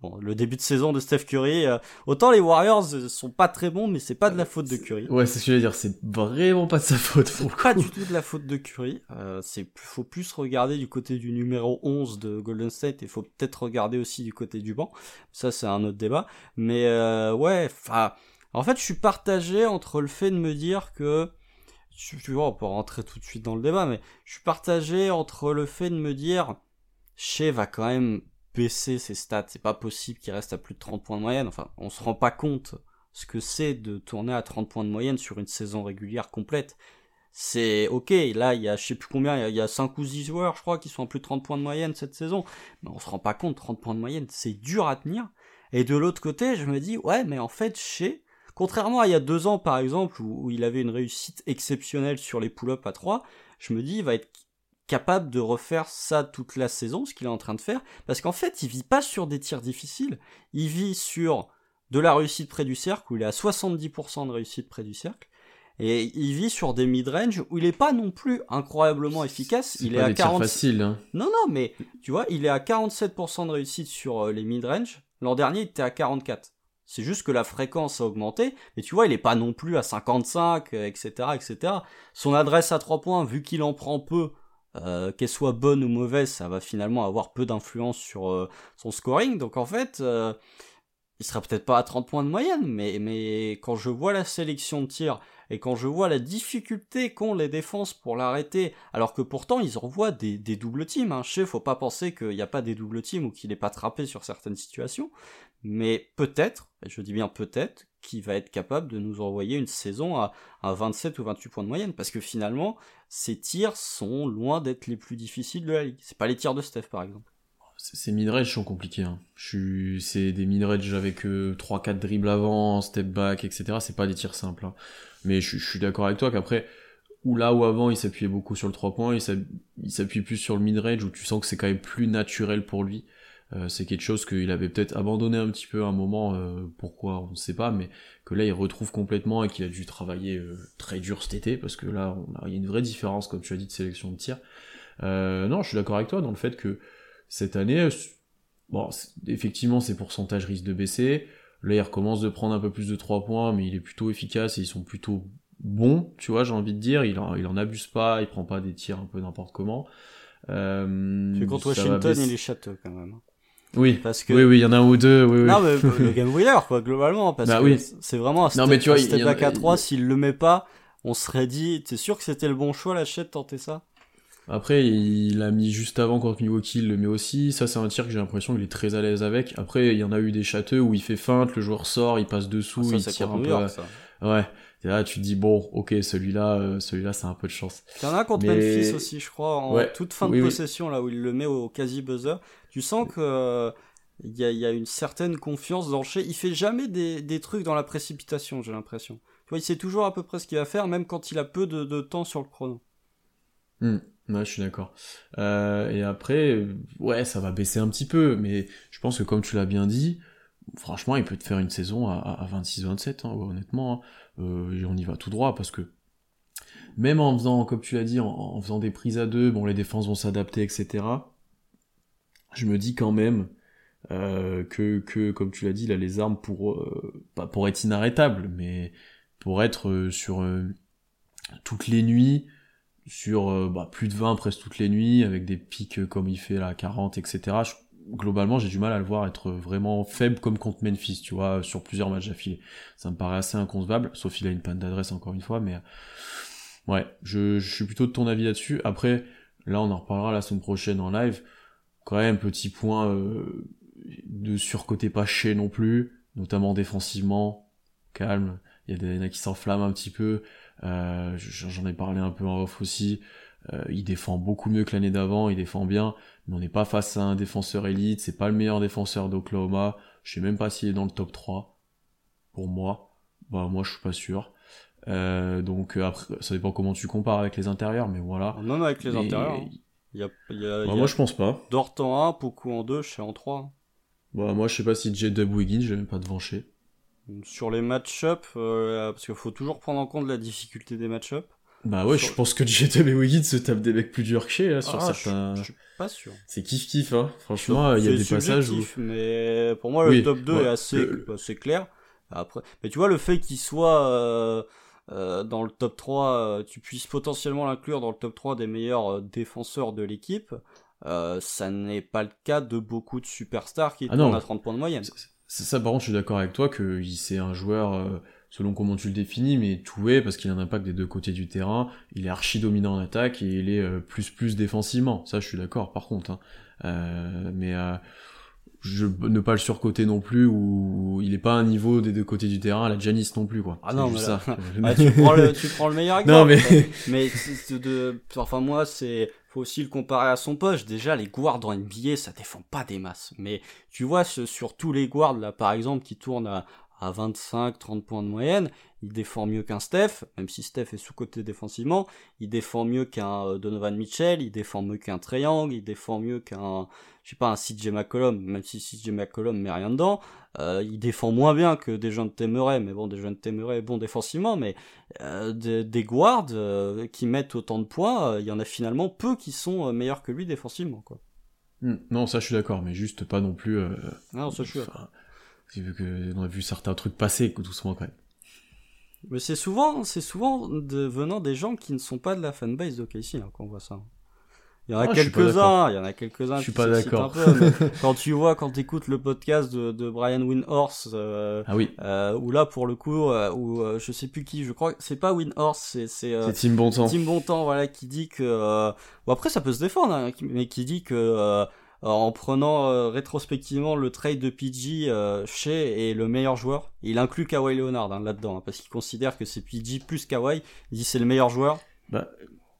Bon, le début de saison de Steph Curry, autant les Warriors sont pas très bons, mais c'est pas de la faute de Curry. Ouais, c'est ce que je veux dire, c'est vraiment pas de sa faute. Pas du tout de la faute de Curry. c'est faut plus regarder du côté du numéro 11 de Golden State et faut peut-être regarder aussi du côté du banc ça, c'est un autre débat. Mais euh, ouais, en fait, je suis partagé entre le fait de me dire que tu vois, on peut rentrer tout de suite dans le débat, mais je suis partagé entre le fait de me dire, Shea va quand même baisser ses stats, c'est pas possible qu'il reste à plus de 30 points de moyenne, enfin, on se rend pas compte ce que c'est de tourner à 30 points de moyenne sur une saison régulière complète. C'est ok, là il y a je sais plus combien, il y a, 5 ou 6 joueurs je crois qui sont à plus de 30 points de moyenne cette saison, mais on se rend pas compte, 30 points de moyenne c'est dur à tenir. Et de l'autre côté je me dis ouais mais en fait chez, contrairement à il y a 2 ans par exemple où, il avait une réussite exceptionnelle sur les pull-ups à 3, je me dis il va être capable de refaire ça toute la saison, ce qu'il est en train de faire, parce qu'en fait il vit pas sur des tirs difficiles, il vit sur de la réussite près du cercle où il est à 70% de réussite près du cercle et il vit sur des mid-range où il est pas non plus incroyablement efficace. Il est, à 40. facile. Hein. Non non, mais tu vois, il est à 47% de réussite sur euh, les mid-range. L'an dernier, il était à 44. C'est juste que la fréquence a augmenté, mais tu vois, il est pas non plus à 55, etc., etc. Son adresse à 3 points, vu qu'il en prend peu, euh, qu'elle soit bonne ou mauvaise, ça va finalement avoir peu d'influence sur euh, son scoring. Donc en fait, euh, il sera peut-être pas à 30 points de moyenne, mais, mais quand je vois la sélection de tir et quand je vois la difficulté qu'ont les défenses pour l'arrêter, alors que pourtant ils envoient des, doubles teams, hein. je faut pas penser qu'il n'y a pas des doubles teams ou qu'il n'est pas trappé sur certaines situations, mais peut-être, je dis bien peut-être, qu'il va être capable de nous envoyer une saison à, à 27 ou 28 points de moyenne, parce que finalement, ces tirs sont loin d'être les plus difficiles de la ligue. C'est pas les tirs de Steph par exemple. Ces mid-range sont compliqués. Hein. C'est des mid-range avec euh, 3-4 dribbles avant, step back, etc. C'est pas des tirs simples. Hein. Mais je, suis d'accord avec toi qu'après, ou là où avant il s'appuyait beaucoup sur le 3 points, il s'appuie plus sur le mid-range où tu sens que c'est quand même plus naturel pour lui. Euh, c'est quelque chose qu'il avait peut-être abandonné un petit peu à un moment, euh, pourquoi on ne sait pas, mais que là il retrouve complètement et qu'il a dû travailler euh, très dur cet été, parce que là il y a une vraie différence, comme tu as dit, de sélection de tir. non, je suis d'accord avec toi dans le fait que cette année, bon, effectivement ses pourcentages risquent de baisser, Là, il recommence de prendre un peu plus de 3 points, mais il est plutôt efficace et ils sont plutôt bons, tu vois, j'ai envie de dire. Il en, il en abuse pas, il prend pas des tirs un peu n'importe comment. Euh, contre Washington, il est château quand même. Oui, parce que... oui, oui, il y en a un ou deux. Oui, non, mais le [LAUGHS] game winner, quoi, globalement, parce bah, que oui. c'est vraiment un step, non, mais tu vois, back à 3, s'il le met pas, on serait dit, t'es sûr que c'était le bon choix, la chatte, tenter ça? Après, il a mis juste avant contre Milwaukee, il le met aussi. Ça, c'est un tir que j'ai l'impression qu'il est très à l'aise avec. Après, il y en a eu des châteux où il fait feinte, le joueur sort, il passe dessous, Ah, ça, il tire un peu. York, ça. Ouais. Et là, tu te dis, bon, ok, celui-là, euh, celui-là, c'est un peu de chance. Il y en a un contre Mais- Memphis aussi, je crois, en Ouais. toute fin de Oui, oui. possession, là où il le met au quasi buzzer. Tu sens que euh, il y, a, il y a une certaine confiance dans le Shea. Il fait jamais des, des trucs dans la précipitation, j'ai l'impression. Tu vois, il sait toujours à peu près ce qu'il va faire, même quand il a peu de, de temps sur le chrono. Ouais, je suis d'accord. Euh, et après, ouais, ça va baisser un petit peu, mais je pense que comme tu l'as bien dit, franchement, il peut te faire une saison à, à 26-27, hein, honnêtement. hein. Euh, on y va tout droit, parce que même en faisant, comme tu l'as dit, en, faisant des prises à deux, bon, les défenses vont s'adapter, etc. Je me dis quand même euh, que, que, comme tu l'as dit, là, les armes pour, pas pour être inarrêtables, mais pour être sur toutes les nuits, sur euh, bah, plus de 20 presque toutes les nuits, avec des pics euh, comme il fait là, 40, etc. Globalement, j'ai du mal à le voir être vraiment faible comme contre Memphis, tu vois, sur plusieurs matchs d'affilée. Ça me paraît assez inconcevable, sauf il a une panne d'adresse encore une fois, mais euh, ouais, je, je suis plutôt de ton avis là-dessus. Après, là, on en reparlera la semaine prochaine en live. Quand même, petit point euh, de surcoté pas chez non plus, notamment défensivement, calme. Il y a des qui s'enflamment un petit peu. Euh, J'en ai parlé un peu en off aussi. Euh, il défend beaucoup mieux que l'année d'avant, il défend bien, mais on n'est pas face à un défenseur élite, c'est pas le meilleur défenseur d'Oklahoma. Je sais même pas s'il est dans le top 3. Pour moi. Bah moi je suis pas sûr. Euh, donc après, ça dépend comment tu compares avec les intérieurs, mais voilà. Même avec les Mais- intérieurs. hein. Il y a, il y a, Bah, il y a moi je pense pas. Dort en 1, Poku en 2, Shea en 3. Bah, moi je sais pas si J-Dub Wiggins, je vais même pas devant chez. Sur les match-up, euh, parce qu'il faut toujours prendre en compte la difficulté des match-up. Bah ouais, Sur- je pense que [LAUGHS] et Wiggins se tapent des mecs plus durs que chez, là, sur Ah, certains... je, je suis pas sûr. C'est kiff kiff, hein. Franchement, il y a des passages où... mais pour moi, le Oui, top 2 ouais, est assez, le- assez clair. Après, mais tu vois, le fait qu'il soit euh, euh, dans le top 3, euh, tu puisses potentiellement l'inclure dans le top 3 des meilleurs euh, défenseurs de l'équipe, euh, ça n'est pas le cas de beaucoup de superstars qui Ah tournent à 30 points de moyenne. Ça, par contre, je suis d'accord avec toi que c'est un joueur, euh, selon comment tu le définis, mais tout est parce qu'il a un impact des deux côtés du terrain. Il est archi dominant en attaque et il est euh, plus plus défensivement. Ça, je suis d'accord. Par contre, hein. Euh, mais euh, je ne pas le surcoter non plus ou il est pas à un niveau des deux côtés du terrain à la Janis non plus quoi. Ah non, mais là- ça. [LAUGHS] Ah, tu, prends le, tu prends le meilleur [LAUGHS] exemple. Non, mais- [LAUGHS] mais de, enfin moi c'est, faut aussi le comparer à son poste. Déjà les guards en NBA ça défend pas des masses. Mais tu vois ce- sur tous les guards là par exemple qui tournent à, à 25-30 points de moyenne, il défend mieux qu'un Steph, même si Steph est sous-côté défensivement, il défend mieux qu'un euh, Donovan Mitchell, il défend mieux qu'un Triangle, il défend mieux qu'un, je sais pas, un CJ McCollum, même si CJ McCollum met rien dedans, euh, il défend moins bien que des jeunes Temeray, mais bon, des jeunes Temeray, bon défensivement, mais euh, des, des guards euh, qui mettent autant de points, il y en a finalement peu qui sont meilleurs que lui défensivement, quoi. Hmm, non, ça je suis d'accord, mais juste pas non plus. Non, ça, je suis enfin, que on a vu certains trucs passer quoi, doucement quand même. Mais c'est souvent, c'est souvent de, venant des gens qui ne sont pas de la fanbase Casey hein, qu'on voit ça. Il y en a Ah, quelques-uns, il y en a quelques-uns Je suis pas d'accord. [LAUGHS] quand tu vois, quand tu écoutes le podcast de, de Brian Windhorst, euh, Ah oui, euh, où là pour le coup, euh, où euh, je sais plus qui, je crois que c'est pas Windhorst, c'est c'est euh, c'est Tim Bontemps. Tim Bontemps, voilà, qui dit que euh, bon après ça peut se défendre, hein, mais qui dit que en prenant euh, rétrospectivement le trade de PG, euh, Shea est le meilleur joueur. Il inclut Kawhi Leonard hein, là-dedans, hein, parce qu'il considère que c'est PG plus Kawhi. Il dit c'est le meilleur joueur. Bah,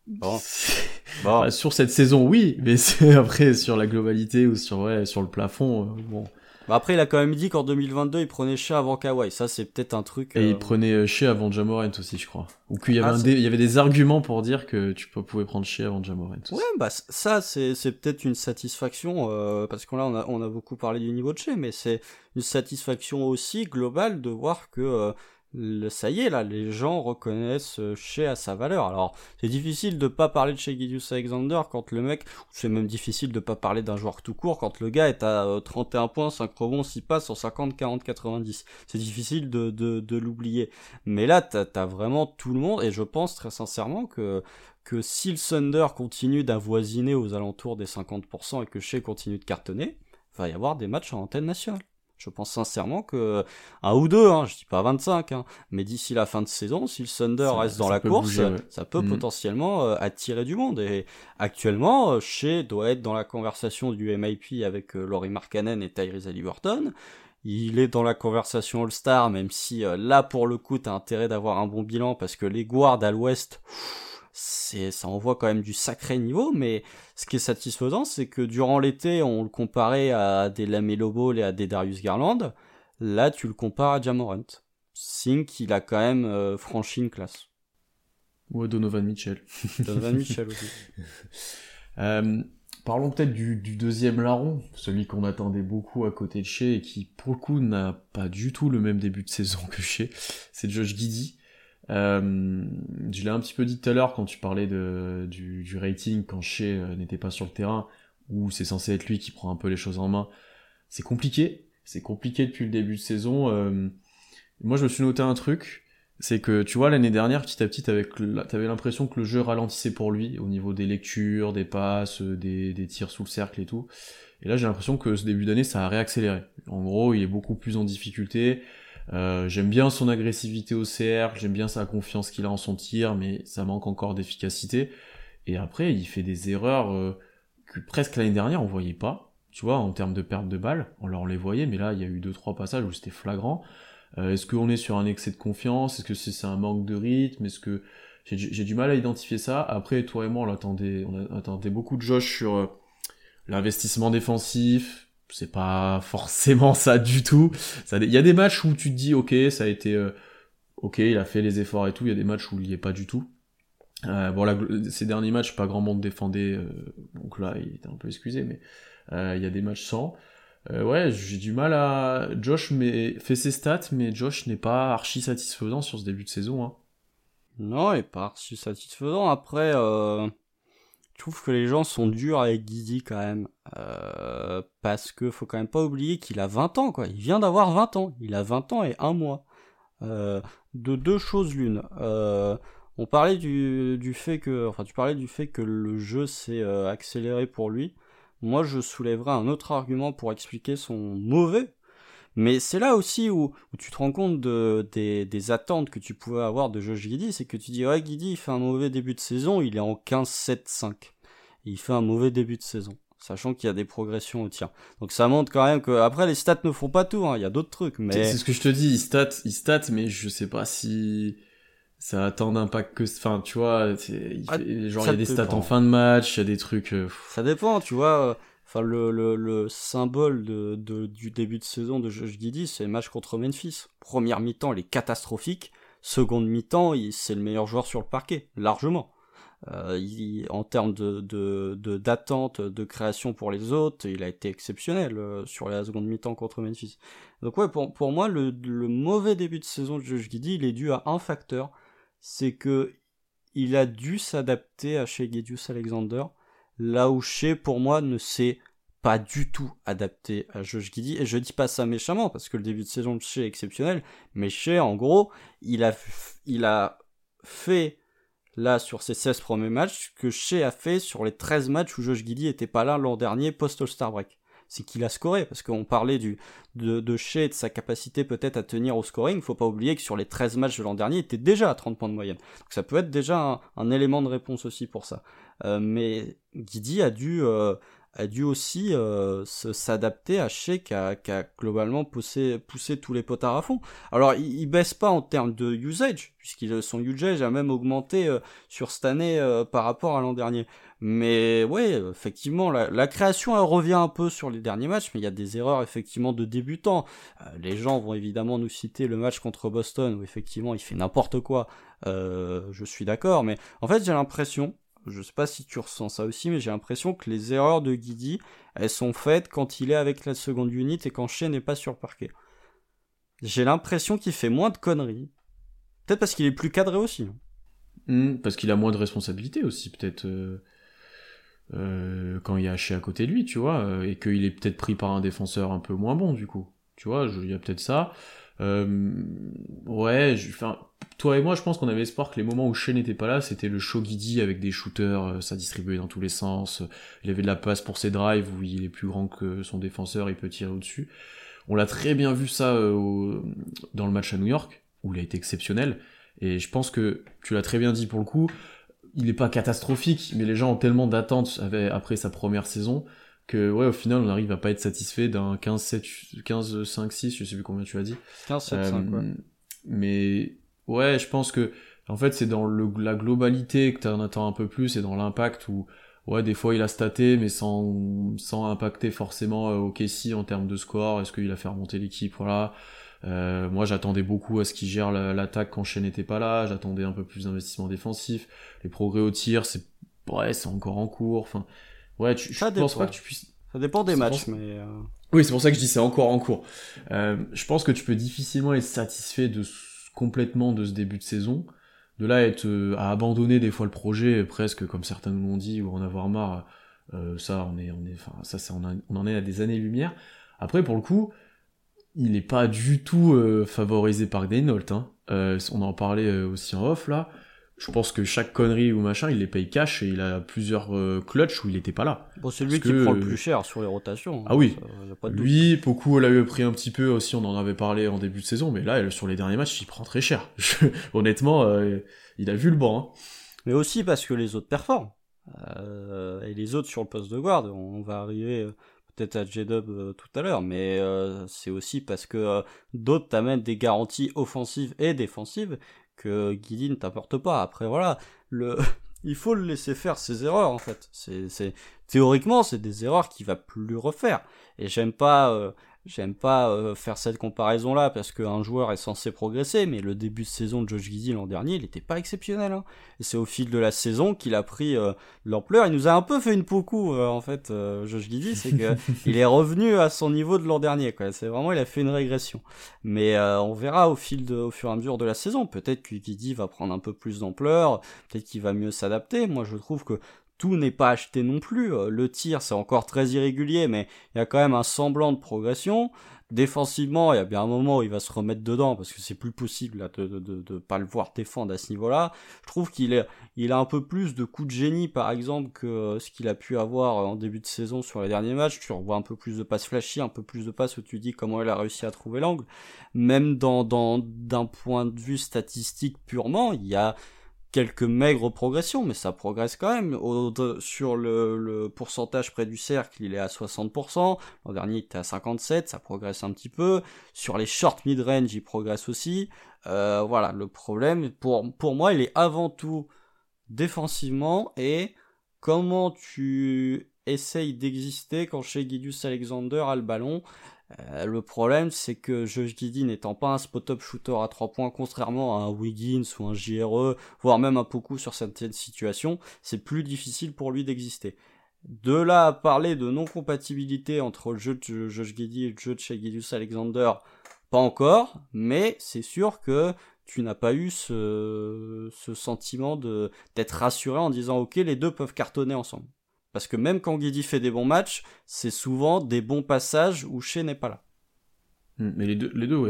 Bon. [LAUGHS] bah, sur cette saison, oui, mais c'est [LAUGHS] après sur la globalité ou sur ouais, sur le plafond, euh, bon. Bah, après il a quand même dit qu'en 2022 il prenait Shea avant Kawhi. Ça c'est peut-être un truc. Et euh, il prenait euh, Shea avant Jamorant aussi, je crois. Ou qu'il y avait Ah, un c'est- dé- il y avait des arguments pour dire que tu peux- pouvais prendre Shea avant Jamorant. aussi. Ouais, bah ça c'est c'est peut-être une satisfaction euh, parce qu'on là on a on a beaucoup parlé du niveau de chez, mais c'est une satisfaction aussi globale de voir que euh, le- ça y est là, les gens reconnaissent euh, chez à sa valeur. Alors c'est difficile de pas parler de chez Gideus Alexander quand le mec, c'est même difficile de pas parler d'un joueur tout court quand le gars est à euh, 31 points, 5 rebonds, 6 passes sur 50, 40, 90. C'est difficile de de, de l'oublier. Mais là t'as as vraiment tout le monde et je pense très sincèrement que que si le Thunder continue d'avoisiner aux alentours des 50% et que Shea continue de cartonner, va y avoir des matchs en antenne nationale. Je pense sincèrement que un ou deux, hein, je dis pas 25, hein, mais d'ici la fin de saison, si le Thunder reste dans la course, ça peut mm. potentiellement euh, attirer du monde. Et actuellement, Shea doit être dans la conversation du MIP avec Laurie Markkanen et Tyrese Halliburton. Il est dans la conversation All-Star, même si là, pour le coup, t'as intérêt d'avoir un bon bilan parce que les guards à l'ouest c'est ça envoie quand même du sacré niveau, mais ce qui est satisfaisant, c'est que durant l'été, on le comparait à des Lamelo Ball et à des Darius Garland. Là, tu le compares à Jamorant. Signe qu'il a quand même euh, franchi une classe. Ou à Donovan Mitchell. [LAUGHS] Donovan Mitchell aussi. [LAUGHS] Euh, parlons peut-être du, deuxième larron, celui qu'on attendait beaucoup à côté de Shea et qui, pour le coup, n'a pas du tout le même début de saison que Shea. C'est Josh Giddy. Euh, je l'ai un petit peu dit tout à l'heure quand tu parlais de, du, du rating quand Shea euh, n'était pas sur le terrain, où c'est censé être lui qui prend un peu les choses en main. C'est compliqué, c'est compliqué depuis le début de saison. Euh, moi, je me suis noté un truc, c'est que tu vois l'année dernière, petit à petit, t'avais l'impression que le jeu ralentissait pour lui au niveau des lectures, des passes, des, des tirs sous le cercle et tout. Et là, j'ai l'impression que ce début d'année, ça a réaccéléré. En gros, il est beaucoup plus en difficulté. Euh, j'aime bien son agressivité au CR, j'aime bien sa confiance qu'il a en son tir, mais ça manque encore d'efficacité. Et après, il fait des erreurs euh, que presque l'année dernière on voyait pas. Tu vois, en termes de perte de balles, on, les voyait, mais là, il y a eu deux trois passages où c'était flagrant. Euh, est-ce qu'on est sur un excès de confiance? Est-ce que c'est un manque de rythme? Est-ce que j'ai du mal à identifier ça? Après, toi et moi, on attendait, on attendait beaucoup de Josh sur l'investissement défensif, c'est pas [LAUGHS] forcément ça du tout. Il y a des matchs où tu te dis, ok, ça a été, euh, ok, il a fait les efforts et tout. Il y a des matchs où il y est pas du tout. Euh, bon, là, ces derniers matchs, pas grand monde défendait, euh, donc là, il était un peu excusé, mais il y a des matchs sans. ouais, j'ai du mal à. Josh mais, fait ses stats, mais Josh n'est pas archi satisfaisant sur ce début de saison. Hein. Non, il est pas archi satisfaisant. Après, je trouve que les gens sont durs avec Guidi quand même. Euh, parce que faut quand même pas oublier qu'il a 20 ans, quoi. Il vient d'avoir 20 ans. Il a 20 ans et un mois. Euh, de deux choses l'une. Euh, on parlait du, du, fait que, enfin, tu parlais du fait que le jeu s'est accéléré pour lui. Moi, je soulèverais un autre argument pour expliquer son mauvais. Mais c'est là aussi où, où, tu te rends compte de, des, des, attentes que tu pouvais avoir de Josh Guidi, c'est que tu dis, ouais, Guidi, il fait un mauvais début de saison, il est en 15-7-5. Il fait un mauvais début de saison sachant qu'il y a des progressions au tir. Donc ça montre quand même que après les stats ne font pas tout, hein. il y a d'autres trucs. Mais c'est ce que je te dis, il stat, il stat, mais je sais pas si ça a tant d'impact que, enfin tu vois, il ah, genre il y a des stats en fin de match, il y a des trucs. Euh, ça dépend, tu vois. Enfin le, le, le symbole du début de saison de Josh Giddy, c'est le match contre Memphis. Première mi-temps, il est catastrophique. Seconde mi-temps, c'est le meilleur joueur sur le parquet, largement. Euh, en termes de, d'attente, de, création pour les autres, il a été exceptionnel euh, sur la seconde mi-temps contre Memphis. Donc ouais, pour, pour moi, le, mauvais début de saison de Josh Giddy, il est dû à un facteur, c'est que il a dû s'adapter à chez Gedius Alexander, là où chez pour moi ne s'est pas du tout adapté à Josh Giddy, et je dis pas ça méchamment, parce que le début de saison de chez est exceptionnel, mais chez, en gros, il a, il a fait là sur ses 16 premiers matchs que Shea a fait sur les 13 matchs où Josh Giddy était pas là l'an dernier post-All-Star Break. C'est qu'il a scoré, parce qu'on parlait du, de, de Shea et de sa capacité peut-être à tenir au scoring, faut pas oublier que sur les 13 matchs de l'an dernier, il était déjà à 30 points de moyenne. Donc ça peut être déjà un, élément de réponse aussi pour ça. Euh, mais Giddy a dû, euh, a dû aussi euh, s'adapter à Shea qui a, globalement poussé, tous les potards à fond. Alors il, il baisse pas en termes de usage, puisqu'il son usage a même augmenté euh, sur cette année euh, par rapport à l'an dernier. Mais ouais, effectivement, la, création revient un peu sur les derniers matchs, mais il y a des erreurs effectivement de débutants. les gens vont évidemment nous citer le match contre Boston où effectivement il fait n'importe quoi. je suis d'accord, mais en fait j'ai l'impression je sais pas si tu ressens ça aussi, mais j'ai l'impression que les erreurs de Guidi, elles sont faites quand il est avec la seconde unit et quand Shea n'est pas sur parquet. J'ai l'impression qu'il fait moins de conneries. Peut-être parce qu'il est plus cadré aussi. Hmm, parce qu'il a moins de responsabilités aussi, peut-être. Euh, euh, quand il y a Shea à côté de lui, tu vois, euh, et qu'il est peut-être pris par un défenseur un peu moins bon, du coup. Tu vois, il y a peut-être ça. Ouais, enfin, toi et moi, je pense qu'on avait espoir que les moments où Shea n'était pas là, c'était le show Guidi avec des shooters, euh, ça distribuait dans tous les sens. Il avait de la passe pour ses drives où il est plus grand que son défenseur, il peut tirer au-dessus. on l'a très bien vu ça euh, dans le match à New York, où il a été exceptionnel. Et je pense que tu l'as très bien dit pour le coup, il n'est pas catastrophique, mais les gens ont tellement d'attentes après sa première saison que ouais au final on arrive à pas être satisfait d'un 15 7 15 5 6 je sais plus combien tu as dit. 15 7 5 ouais. mais ouais je pense que en fait c'est dans le, la globalité que tu en attends un peu plus et dans l'impact où ouais des fois il a staté mais sans sans impacter forcément euh, au Kessie en termes de score est-ce qu'il a fait remonter l'équipe voilà. Euh, moi j'attendais beaucoup à ce qu'il gère l'attaque quand Shea n'était pas là j'attendais un peu plus d'investissement défensif. Les progrès au tir c'est ouais c'est encore en cours enfin Ouais, tu, je pense pas que tu puisses. Ça dépend des matchs, mais. Euh... Oui, c'est pour ça que je dis c'est encore en cours. Euh, je pense que tu peux difficilement être satisfait de complètement de ce début de saison. De là être euh, à abandonner des fois le projet presque comme certains nous l'ont dit ou en avoir marre. Euh, ça, on est, on est, enfin, ça, on, on, en est à des années-lumière. Après, pour le coup, il n'est pas du tout euh, favorisé par Daynault. Hein. on en parlait aussi en off là je pense que chaque connerie ou machin, il les paye cash et il a plusieurs euh, clutches où il était pas là. Bon, c'est lui qui prend le plus cher sur les rotations. Ah oui. lui, beaucoup l'a eu pris un petit peu aussi, on en avait parlé en début de saison, mais là, sur les derniers matchs, il prend très cher. [LAUGHS] Honnêtement, euh, il a vu le banc. Hein. Mais aussi parce que les autres performent. Euh, et les autres sur le poste de garde, on va arriver peut-être à J-Dub tout à l'heure, mais c'est aussi parce que d'autres t'amènent des garanties offensives et défensives que Guidi ne t'apporte pas. Après, voilà, le, [LAUGHS] il faut le laisser faire ses erreurs, en fait. C'est, c'est, théoriquement, c'est des erreurs qu'il va plus refaire. Et j'aime pas, euh, J'aime pas euh, faire cette comparaison-là parce qu'un joueur est censé progresser, mais le début de saison de Josh Giddy l'an dernier, il n'était pas exceptionnel. Hein. Et c'est au fil de la saison qu'il a pris euh, l'ampleur. Il nous a un peu fait une poucou, euh, en fait, Josh Giddy, c'est que [LAUGHS] il est revenu à son niveau de l'an dernier. Quoi. C'est vraiment, il a fait une régression. Mais on verra au fil de, au fur et à mesure de la saison. Peut-être que Giddy va prendre un peu plus d'ampleur, peut-être qu'il va mieux s'adapter. Moi, je trouve que tout n'est pas acheté non plus. Euh, le tir, c'est encore très irrégulier, mais il y a quand même un semblant de progression. Défensivement, il y a bien un moment où il va se remettre dedans parce que c'est plus possible là, de, pas le voir défendre à ce niveau-là. Je trouve qu'il il a un peu plus de coups de génie, par exemple, que euh, ce qu'il a pu avoir en début de saison sur les derniers matchs. Tu revois un peu plus de passes flashy, un peu plus de passes où tu dis comment il a réussi à trouver l'angle. Même dans, d'un point de vue statistique purement, il y a, quelques maigres progressions, mais ça progresse quand même. sur le, pourcentage près du cercle, il est à 60%. L'an dernier, il était à 57%, ça progresse un petit peu. Sur les short mid-range, il progresse aussi. Euh, voilà, le problème, pour, pour moi, il est avant tout défensivement et comment tu essayes d'exister quand chez Gideus Alexander a le ballon? Euh, le problème, c'est que Josh Giddy n'étant pas un spot-up shooter à 3 points, contrairement à un Wiggins ou un JRE, voire même un Poku sur certaines situations, c'est plus difficile pour lui d'exister. De là à parler de non-compatibilité entre le jeu de Josh Giddy et le jeu de Shea Alexander, pas encore, mais c'est sûr que tu n'as pas eu ce, ce sentiment d'être rassuré en disant ok les deux peuvent cartonner ensemble. Parce que même quand Guidi fait des bons matchs, c'est souvent des bons passages où Shea n'est pas là. Hmm, mais les deux, les deux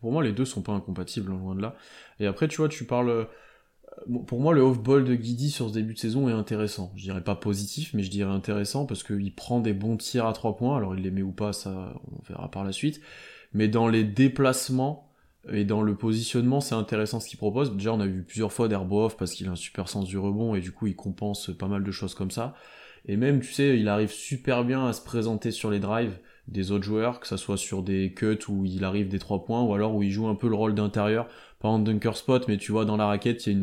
pour moi, les deux sont pas incompatibles, hein, loin de là. Et après, tu vois, tu parles. Euh, pour moi, le off-ball de Guidi sur ce début de saison est intéressant. Je dirais pas positif, mais je dirais intéressant parce qu'il prend des bons tirs à trois points. Alors, il les met ou pas, ça, on verra par la suite. Mais dans les déplacements et dans le positionnement, c'est intéressant ce qu'il propose. Déjà, on a vu plusieurs fois d'Herbo off parce qu'il a un super sens du rebond et du coup, il compense pas mal de choses comme ça. Et même, tu sais, il arrive super bien à se présenter sur les drives des autres joueurs, que ça soit sur des cuts où il arrive des trois points, ou alors où il joue un peu le rôle d'intérieur, pas en dunker spot, mais tu vois, dans la raquette, c'est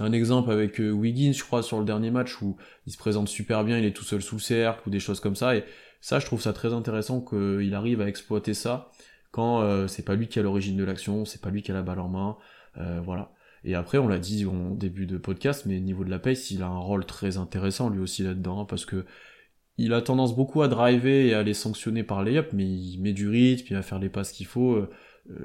un exemple avec euh, Wiggins, je crois, sur le dernier match où il se présente super bien, il est tout seul sous le cercle ou des choses comme ça. Et ça, je trouve ça très intéressant qu'il arrive à exploiter ça quand euh, c'est pas lui qui a l'origine de l'action, c'est pas lui qui a la balle en main, euh, voilà. Et après, on l'a dit au début de podcast, mais au niveau de la pace, il a un rôle très intéressant lui aussi là-dedans, parce que il a tendance beaucoup à driver et à les sanctionner par les mais il met du rythme, il va faire les passes qu'il faut. Euh,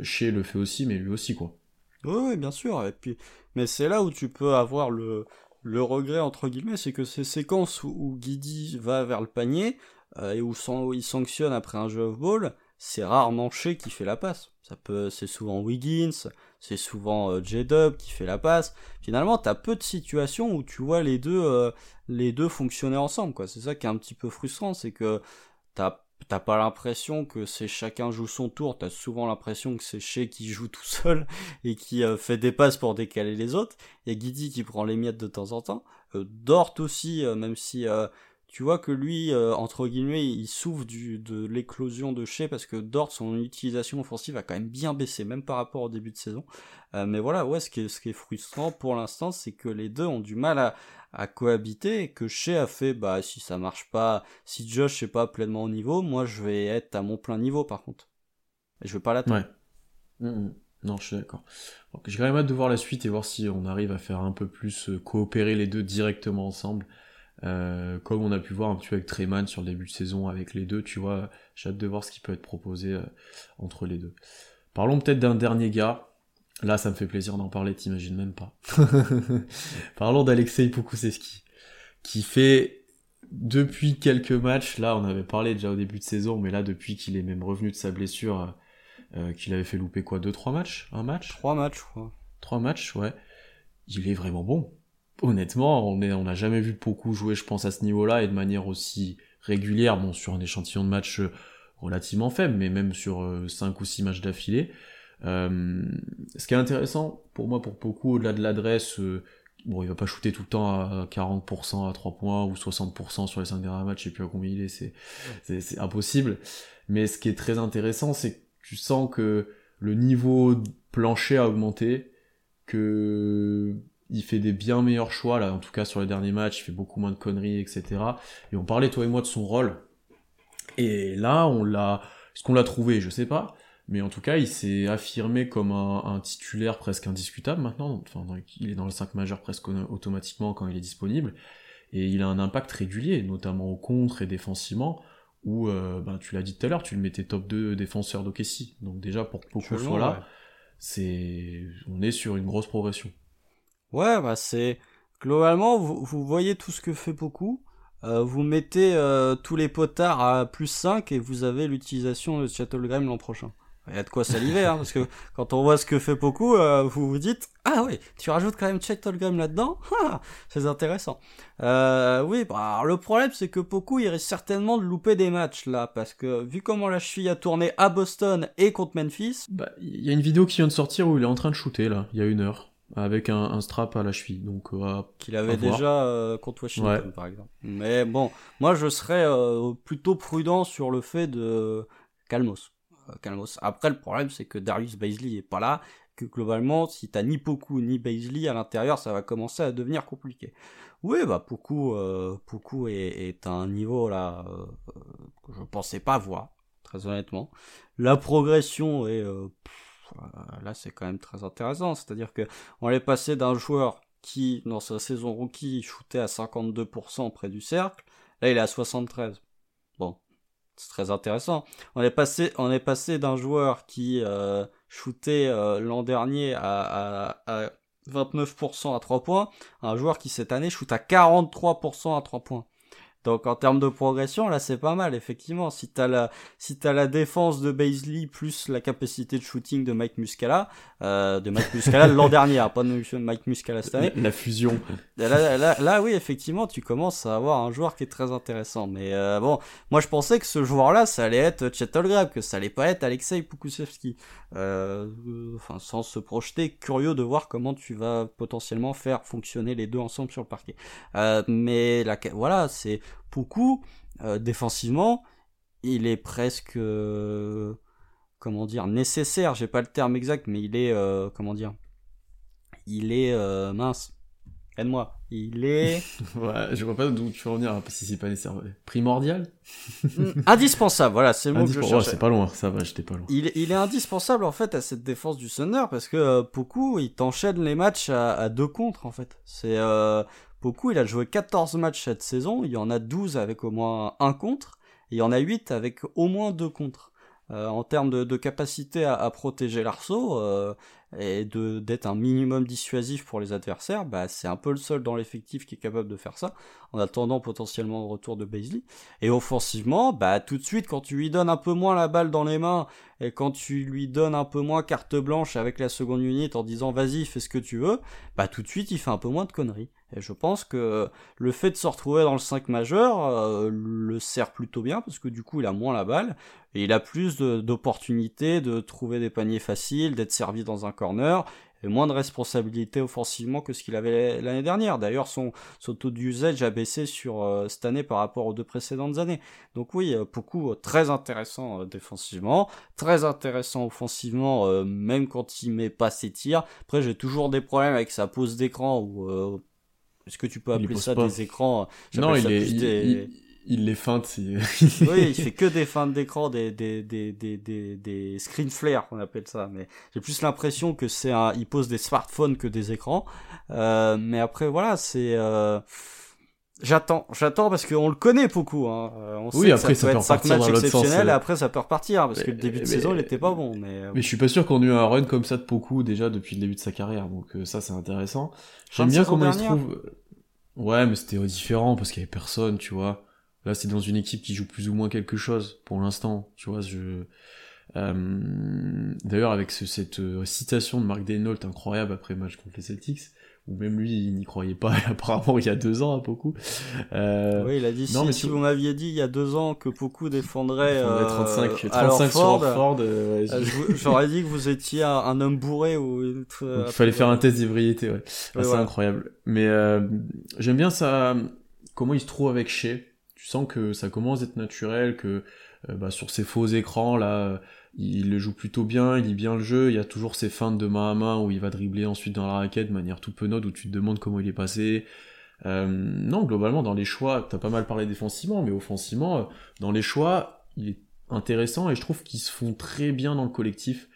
Chez le fait aussi, mais lui aussi, quoi. Oui, bien sûr. Et puis, mais c'est là où tu peux avoir le, le regret, entre guillemets, c'est que ces séquences où, Guidi va vers le panier, euh, et où, il sanctionne après un jeu of ball, c'est rarement Shea qui fait la passe. Ça peut, c'est souvent Wiggins, c'est souvent euh, J-Dub qui fait la passe. Finalement, t'as peu de situations où tu vois les deux, euh, les deux fonctionner ensemble, quoi. C'est ça qui est un petit peu frustrant, c'est que t'as t'as pas l'impression que c'est chacun joue son tour, t'as souvent l'impression que c'est Shea qui joue tout seul [LAUGHS] et qui euh, fait des passes pour décaler les autres. Il y a Guidi qui prend les miettes de temps en temps. Dort aussi, même si tu vois que lui, entre guillemets, il souffre du, de l'éclosion de Shea parce que Dort, son utilisation offensive a quand même bien baissé, même par rapport au début de saison. mais voilà, ouais, ce qui est, ce qui est frustrant pour l'instant, c'est que les deux ont du mal à, à cohabiter et que Shea a fait bah si ça marche pas si Josh n'est pas pleinement au niveau moi je vais être à mon plein niveau par contre et je vais pas l'attendre ouais. Mm, mm. non je suis d'accord j'ai quand même hâte de voir la suite et voir si on arrive à faire un peu plus euh, coopérer les deux directement ensemble euh, comme on a pu voir un petit peu avec Treman sur le début de saison avec les deux tu vois j'ai hâte de voir ce qui peut être proposé euh, entre les deux parlons peut-être d'un dernier gars Là, ça me fait plaisir d'en parler, t'imagines même pas. [LAUGHS] Parlons d'Alexei Pokusevski, qui fait, depuis quelques matchs, là, on avait parlé déjà au début de saison, mais là, depuis qu'il est même revenu de sa blessure, euh, qu'il avait fait louper quoi, deux, trois matchs? Un match? Trois matchs, je crois. Trois matchs, ouais. Il est vraiment bon. Honnêtement, on n'a on jamais vu beaucoup jouer, je pense, à ce niveau-là, et de manière aussi régulière, bon, sur un échantillon de matchs euh, relativement faible, mais même sur euh, cinq ou six matchs d'affilée. Euh, ce qui est intéressant pour moi, pour beaucoup, au-delà de l'adresse, euh, bon, il va pas shooter tout le temps à 40% à 3 points ou 60% sur les 5 derniers matchs, je sais plus à combien il est, c'est, c'est, impossible. Mais ce qui est très intéressant, c'est que tu sens que le niveau plancher a augmenté, que il fait des bien meilleurs choix, là, en tout cas sur les derniers matchs, il fait beaucoup moins de conneries, etc. Et on parlait, toi et moi, de son rôle. Et là, on l'a, est-ce qu'on l'a trouvé, je sais pas, mais en tout cas, il s'est affirmé comme un, titulaire presque indiscutable maintenant. Enfin, il est dans le 5 majeur presque automatiquement quand il est disponible. Et il a un impact régulier, notamment au contre et défensivement, où, euh, ben, tu l'as dit tout à l'heure, tu le mettais top 2 défenseur d'Okessi. Donc déjà, pour que beaucoup soit là, c'est, on est sur une grosse progression. Ouais, bah c'est, globalement, vous, vous voyez tout ce que fait beaucoup. Euh, vous mettez euh, tous les potards à plus 5 et vous avez l'utilisation de Shuttle l'an prochain. Il y a de quoi saliver, hein, parce que [LAUGHS] quand on voit ce que fait beaucoup, euh, vous vous dites ah oui, tu rajoutes quand même Chet Tolgram là-dedans, ah, c'est intéressant. Euh, oui, bah, le problème c'est que beaucoup il risque certainement de louper des matchs là, parce que vu comment la cheville a tourné à Boston et contre Memphis, bah il y a une vidéo qui vient de sortir où il est en train de shooter là, il y a une heure avec un, strap à la cheville. Donc euh, qu'il avait déjà euh, contre Washington par exemple. Mais bon, moi je serais plutôt prudent sur le fait de Calmos. Calmos. Après, le problème, c'est que Darius Baisley est pas là, que globalement, si t'as ni Poku ni Baisley à l'intérieur, ça va commencer à devenir compliqué. Oui, bah Poku, euh, Poku est, à un niveau là euh, que je pensais pas voir, très honnêtement. La progression est euh, là, c'est quand même très intéressant. C'est-à-dire que on est passé d'un joueur qui, dans sa saison rookie, shootait à 52% près du cercle, là il est à 73. Bon, c'est très intéressant. On est passé, passé d'un joueur qui euh, shootait euh, l'an dernier à, à, à 29% à 3 points à un joueur qui cette année shoot à 43% à 3 points. Donc en termes de progression, là c'est pas mal effectivement. Si t'as la si t'as la défense de Baisley plus la capacité de shooting de Mike Muscala, euh, de Mike Muscala l'an [LAUGHS] dernier, hein, pas de Mike Muscala cette année. La, fusion. Là, là, là, oui effectivement, tu commences à avoir un joueur qui est très intéressant. Mais euh, bon, moi je pensais que ce joueur-là, ça allait être Chet Grab, que ça allait pas être Alexei Pokusevski. Euh, enfin, sans se projeter, curieux de voir comment tu vas potentiellement faire fonctionner les deux ensemble sur le parquet. Euh, mais la, voilà, c'est beaucoup euh, défensivement, il est presque euh, comment dire nécessaire. J'ai pas le terme exact, mais il est euh, comment dire, il est mince. Aide-moi. Il est. [LAUGHS] ouais, je vois pas d'où tu veux revenir hein, si c'est pas nécessaire. Primordial? Mm, [LAUGHS] Indispensable, voilà, c'est le mot que je cherchais. c'est pas loin, ça va, j'étais pas loin. Il, il, est indispensable en fait à cette défense du Thunder parce que beaucoup il t'enchaîne les matchs à, deux contre en fait. C'est beaucoup, il a joué 14 matchs cette saison, il y en a 12 avec au moins un contre, et il y en a 8 avec au moins deux contre. Euh, en termes de, capacité à, protéger l'arceau, euh, et de d'être un minimum dissuasif pour les adversaires, bah c'est un peu le seul dans l'effectif qui est capable de faire ça, en attendant potentiellement le retour de Baisley. Et offensivement, bah tout de suite quand tu lui donnes un peu moins la balle dans les mains et quand tu lui donnes un peu moins carte blanche avec la seconde unit en disant vas-y fais ce que tu veux, bah tout de suite il fait un peu moins de conneries. Et je pense que le fait de se retrouver dans le 5 majeur euh, le sert plutôt bien parce que du coup il a moins la balle et il a plus d'opportunités de, trouver des paniers faciles, d'être servi dans un corner et moins de responsabilités offensivement que ce qu'il avait l'année dernière. D'ailleurs son, son taux d'usage a baissé sur euh, cette année par rapport aux deux précédentes années. Donc oui, beaucoup euh, très intéressant défensivement, très intéressant offensivement même quand il met pas ses tirs. Après j'ai toujours des problèmes avec sa pose d'écran ou est-ce que tu peux appeler ça des écrans? Non, il, est, il, les feinte. oui, il [LAUGHS] fait que des feintes d'écran, des, des, des, des, des, screen flares, on appelle ça. Mais j'ai plus l'impression que c'est un, il pose des smartphones que des écrans. Euh, mais après, voilà, c'est, euh... J'attends, j'attends parce qu'on le connaît beaucoup. Hein. Euh, oui, après que ça, ça, peut peut être 5 repartir matchs exceptionnels et euh. après ça peut repartir parce que le début de mais- saison il était pas bon. Mais, euh, Mais je suis pas sûr qu'on ait eu un run comme ça de Poku déjà depuis le début de sa carrière, donc ça c'est intéressant. J'aime bien comment il se trouve. Ouais, mais c'était différent parce qu'il y avait personne, tu vois. Là, c'est dans une équipe qui joue plus ou moins quelque chose pour l'instant, tu vois. Je euh, d'ailleurs avec ce- cette euh, citation de Mark Denault incroyable après le match contre les Celtics, où même lui il n'y croyait pas [LAUGHS] apparemment il y a deux ans à beaucoup. Euh, oui, il a dit non, si, mais si vous m'aviez dit il y a deux ans que beaucoup défendraient il faudrait euh, 35, alors 35 sur Ford, euh, j'aurais dit que vous étiez un, homme bourré ou euh, Donc, il fallait faire un test d'ébriété, ouais. Ah, c'est incroyable. Mais euh, j'aime bien ça, comment il se trouve avec Shea. Tu sens que ça commence d'être naturel, que euh, bah, sur ces faux écrans là, il le joue plutôt bien, il lit bien le jeu. Il y a toujours ces feintes de main à main où il va dribbler ensuite dans la raquette de manière tout penaude où tu te demandes comment il est passé. Euh, non, globalement dans les choix, t'as pas mal parlé défensivement, mais offensivement, euh, dans les choix, il est intéressant et je trouve qu'ils se font très bien dans le collectif.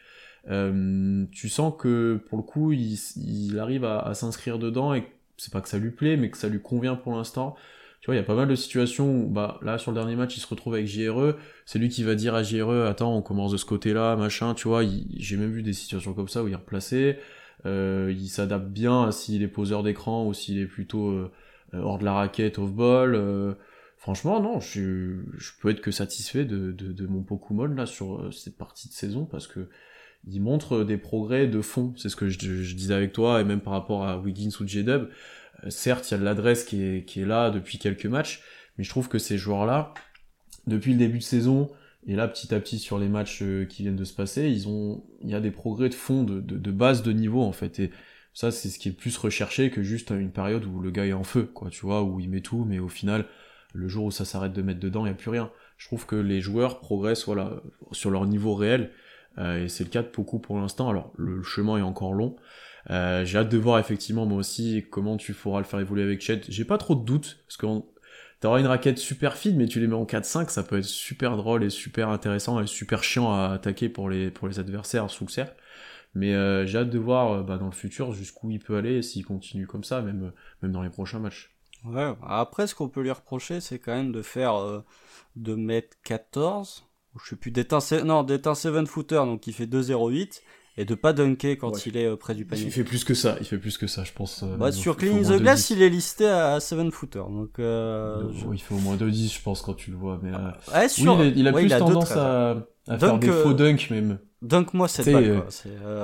Tu sens que pour le coup, il, il arrive à, à s'inscrire dedans et c'est pas que ça lui plaît, mais que ça lui convient pour l'instant. Tu vois, il y a pas mal de situations où, bah, là, sur le dernier match, il se retrouve avec JRE. C'est lui qui va dire à JRE, attends, on commence de ce côté-là, machin, tu vois. J'ai même vu des situations comme ça où il est replacé. Euh, il s'adapte bien s'il est poseur d'écran ou s'il est plutôt euh, euh, hors de la raquette, off-ball. euh, franchement, non, je, je peux être que satisfait de, de, de mon Pokémon là sur euh, cette partie de saison parce que il montre des progrès de fond. C'est ce que je, je disais avec toi et même par rapport à Wiggins ou J-Dub. Euh, certes, il y a de l'adresse qui est, là depuis quelques matchs, mais je trouve que ces joueurs-là, depuis le début de saison, et là petit à petit sur les matchs euh, qui viennent de se passer, ils ont, il y a des progrès de fond, de, de, base de niveau en fait. Et ça, c'est ce qui est plus recherché que juste une période où le gars est en feu, quoi, tu vois, où il met tout, mais au final, le jour où ça s'arrête de mettre dedans, il n'y a plus rien. Je trouve que les joueurs progressent, voilà, sur leur niveau réel, euh, et c'est le cas de beaucoup pour l'instant. Alors, le chemin est encore long. Euh, j'ai hâte de voir effectivement moi aussi comment tu pourras le faire évoluer avec Chet. J'ai pas trop de doutes, parce que t'auras une raquette super fine, mais tu les mets en 4-5, ça peut être super drôle et super intéressant et super chiant à attaquer pour les, adversaires sous le. Mais euh, j'ai hâte de voir euh, bah, dans le futur jusqu'où il peut aller s'il continue comme ça, même, dans les prochains matchs. Ouais, après, ce qu'on peut lui reprocher, c'est quand même de faire de mètre 14, ou je sais plus, d'être non, d'être un 7 footer, donc il fait 2,08, et de pas dunker quand Ouais. il est euh, près du panier. Il fait plus que ça, il fait plus que ça, je pense. euh, Bah, sur Clean the Glass, 2-10. il est listé à 7 footer, donc euh, Donc, je- Il fait au moins 2-10, je pense, quand tu le vois. Mais, euh, Ouais, oui, sur... il a, il a ouais, plus a tendance 2,13. à, faire des faux dunks même. Dunk moi cette balle, euh,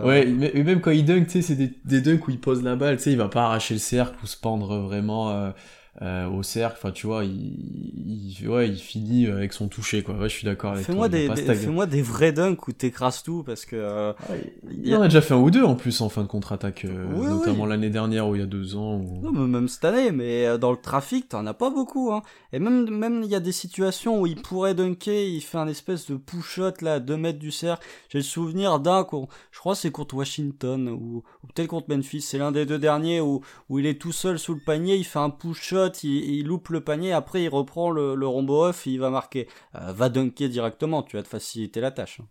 quoi. Ouais, mais même quand il dunk, tu sais, c'est des, des dunks où il pose la balle, tu sais, il va pas arracher le cercle ou se pendre vraiment euh, au cercle. Enfin, tu vois, il, il, ouais, il finit avec son toucher, quoi. Ouais, je suis d'accord avec Fais-moi toi. des, fais-moi des vrais dunks où t'écrases tout parce que euh, Il en a déjà fait un ou deux en plus en fin de contre-attaque, euh, Oui, notamment oui. l'année dernière ou il y a deux ans. Ou... non, mais même cette année, mais euh, dans le trafic, t'en as pas beaucoup. Hein. Et même même il y a des situations où il pourrait dunker, il fait un espèce de push-shot là à 2 mètres du cercle. J'ai le souvenir d'un, je crois que c'est contre Washington ou, ou peut-être contre Memphis. C'est l'un des deux derniers où, où il est tout seul sous le panier, il fait un push-shot, il, il loupe le panier, après il reprend le, le rombo off et il va marquer. Euh, va dunker directement, tu vas te faciliter la tâche. hein.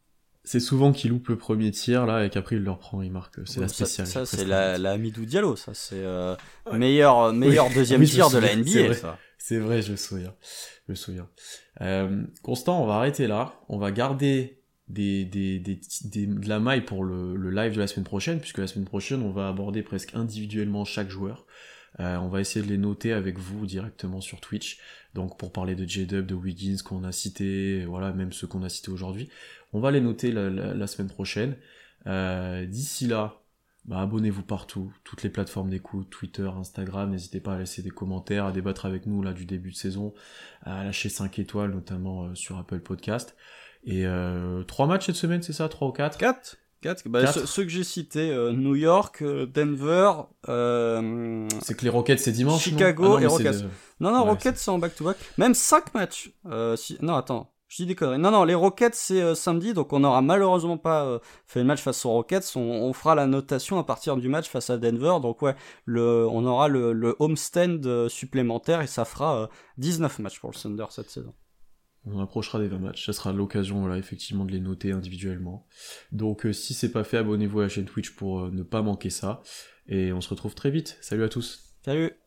C'est souvent qu'il loupe le premier tir là et qu'après il le reprend, il marque. C'est la spéciale. Ça, c'est la, Amidou Diallo, ça. C'est euh, Ouais. meilleur, meilleur [LAUGHS] deuxième Oui, tir de la c'est NBA, vrai. C'est vrai, je me souviens. Je me souviens. Euh, Constant, on va arrêter là. On va garder des, des, des, des- de la maille pour le, le live de la semaine prochaine, puisque la semaine prochaine, on va aborder presque individuellement chaque joueur. Euh, on va essayer de les noter avec vous directement sur Twitch. Donc pour parler de J-Dub, de Wiggins qu'on a cité, voilà, même ceux qu'on a cités aujourd'hui. On va les noter la, semaine prochaine. Euh, D'ici là, bah, abonnez-vous partout, toutes les plateformes d'écoute, Twitter, Instagram, n'hésitez pas à laisser des commentaires, à débattre avec nous là du début de saison, à lâcher 5 étoiles notamment euh, sur Apple Podcast. Et euh, trois matchs cette semaine, c'est ça, trois ou quatre? 4 4 bah, Quatre. ceux, que j'ai cités, euh, New York, euh, Denver, euh, C'est que les Rockets c'est dimanche. Chicago non Ah non, et mais c'est Rockets. de- Non, non, Ouais, Rockets, c'est en back-to-back. Même 5 matchs. Si... Non, attends. Je dis des conneries. Non, non, les Rockets, c'est samedi, donc on n'aura malheureusement pas fait le match face aux Rockets. On, on fera la notation à partir du match face à Denver. Donc, ouais, le, on aura le, le homestand supplémentaire et ça fera euh, 19 matchs pour le Thunder cette saison. On approchera des 20 matchs, ça sera l'occasion voilà, effectivement de les noter individuellement. Donc euh, si c'est pas fait, abonnez-vous à la chaîne Twitch pour euh, ne pas manquer ça. Et on se retrouve très vite. Salut à tous. Salut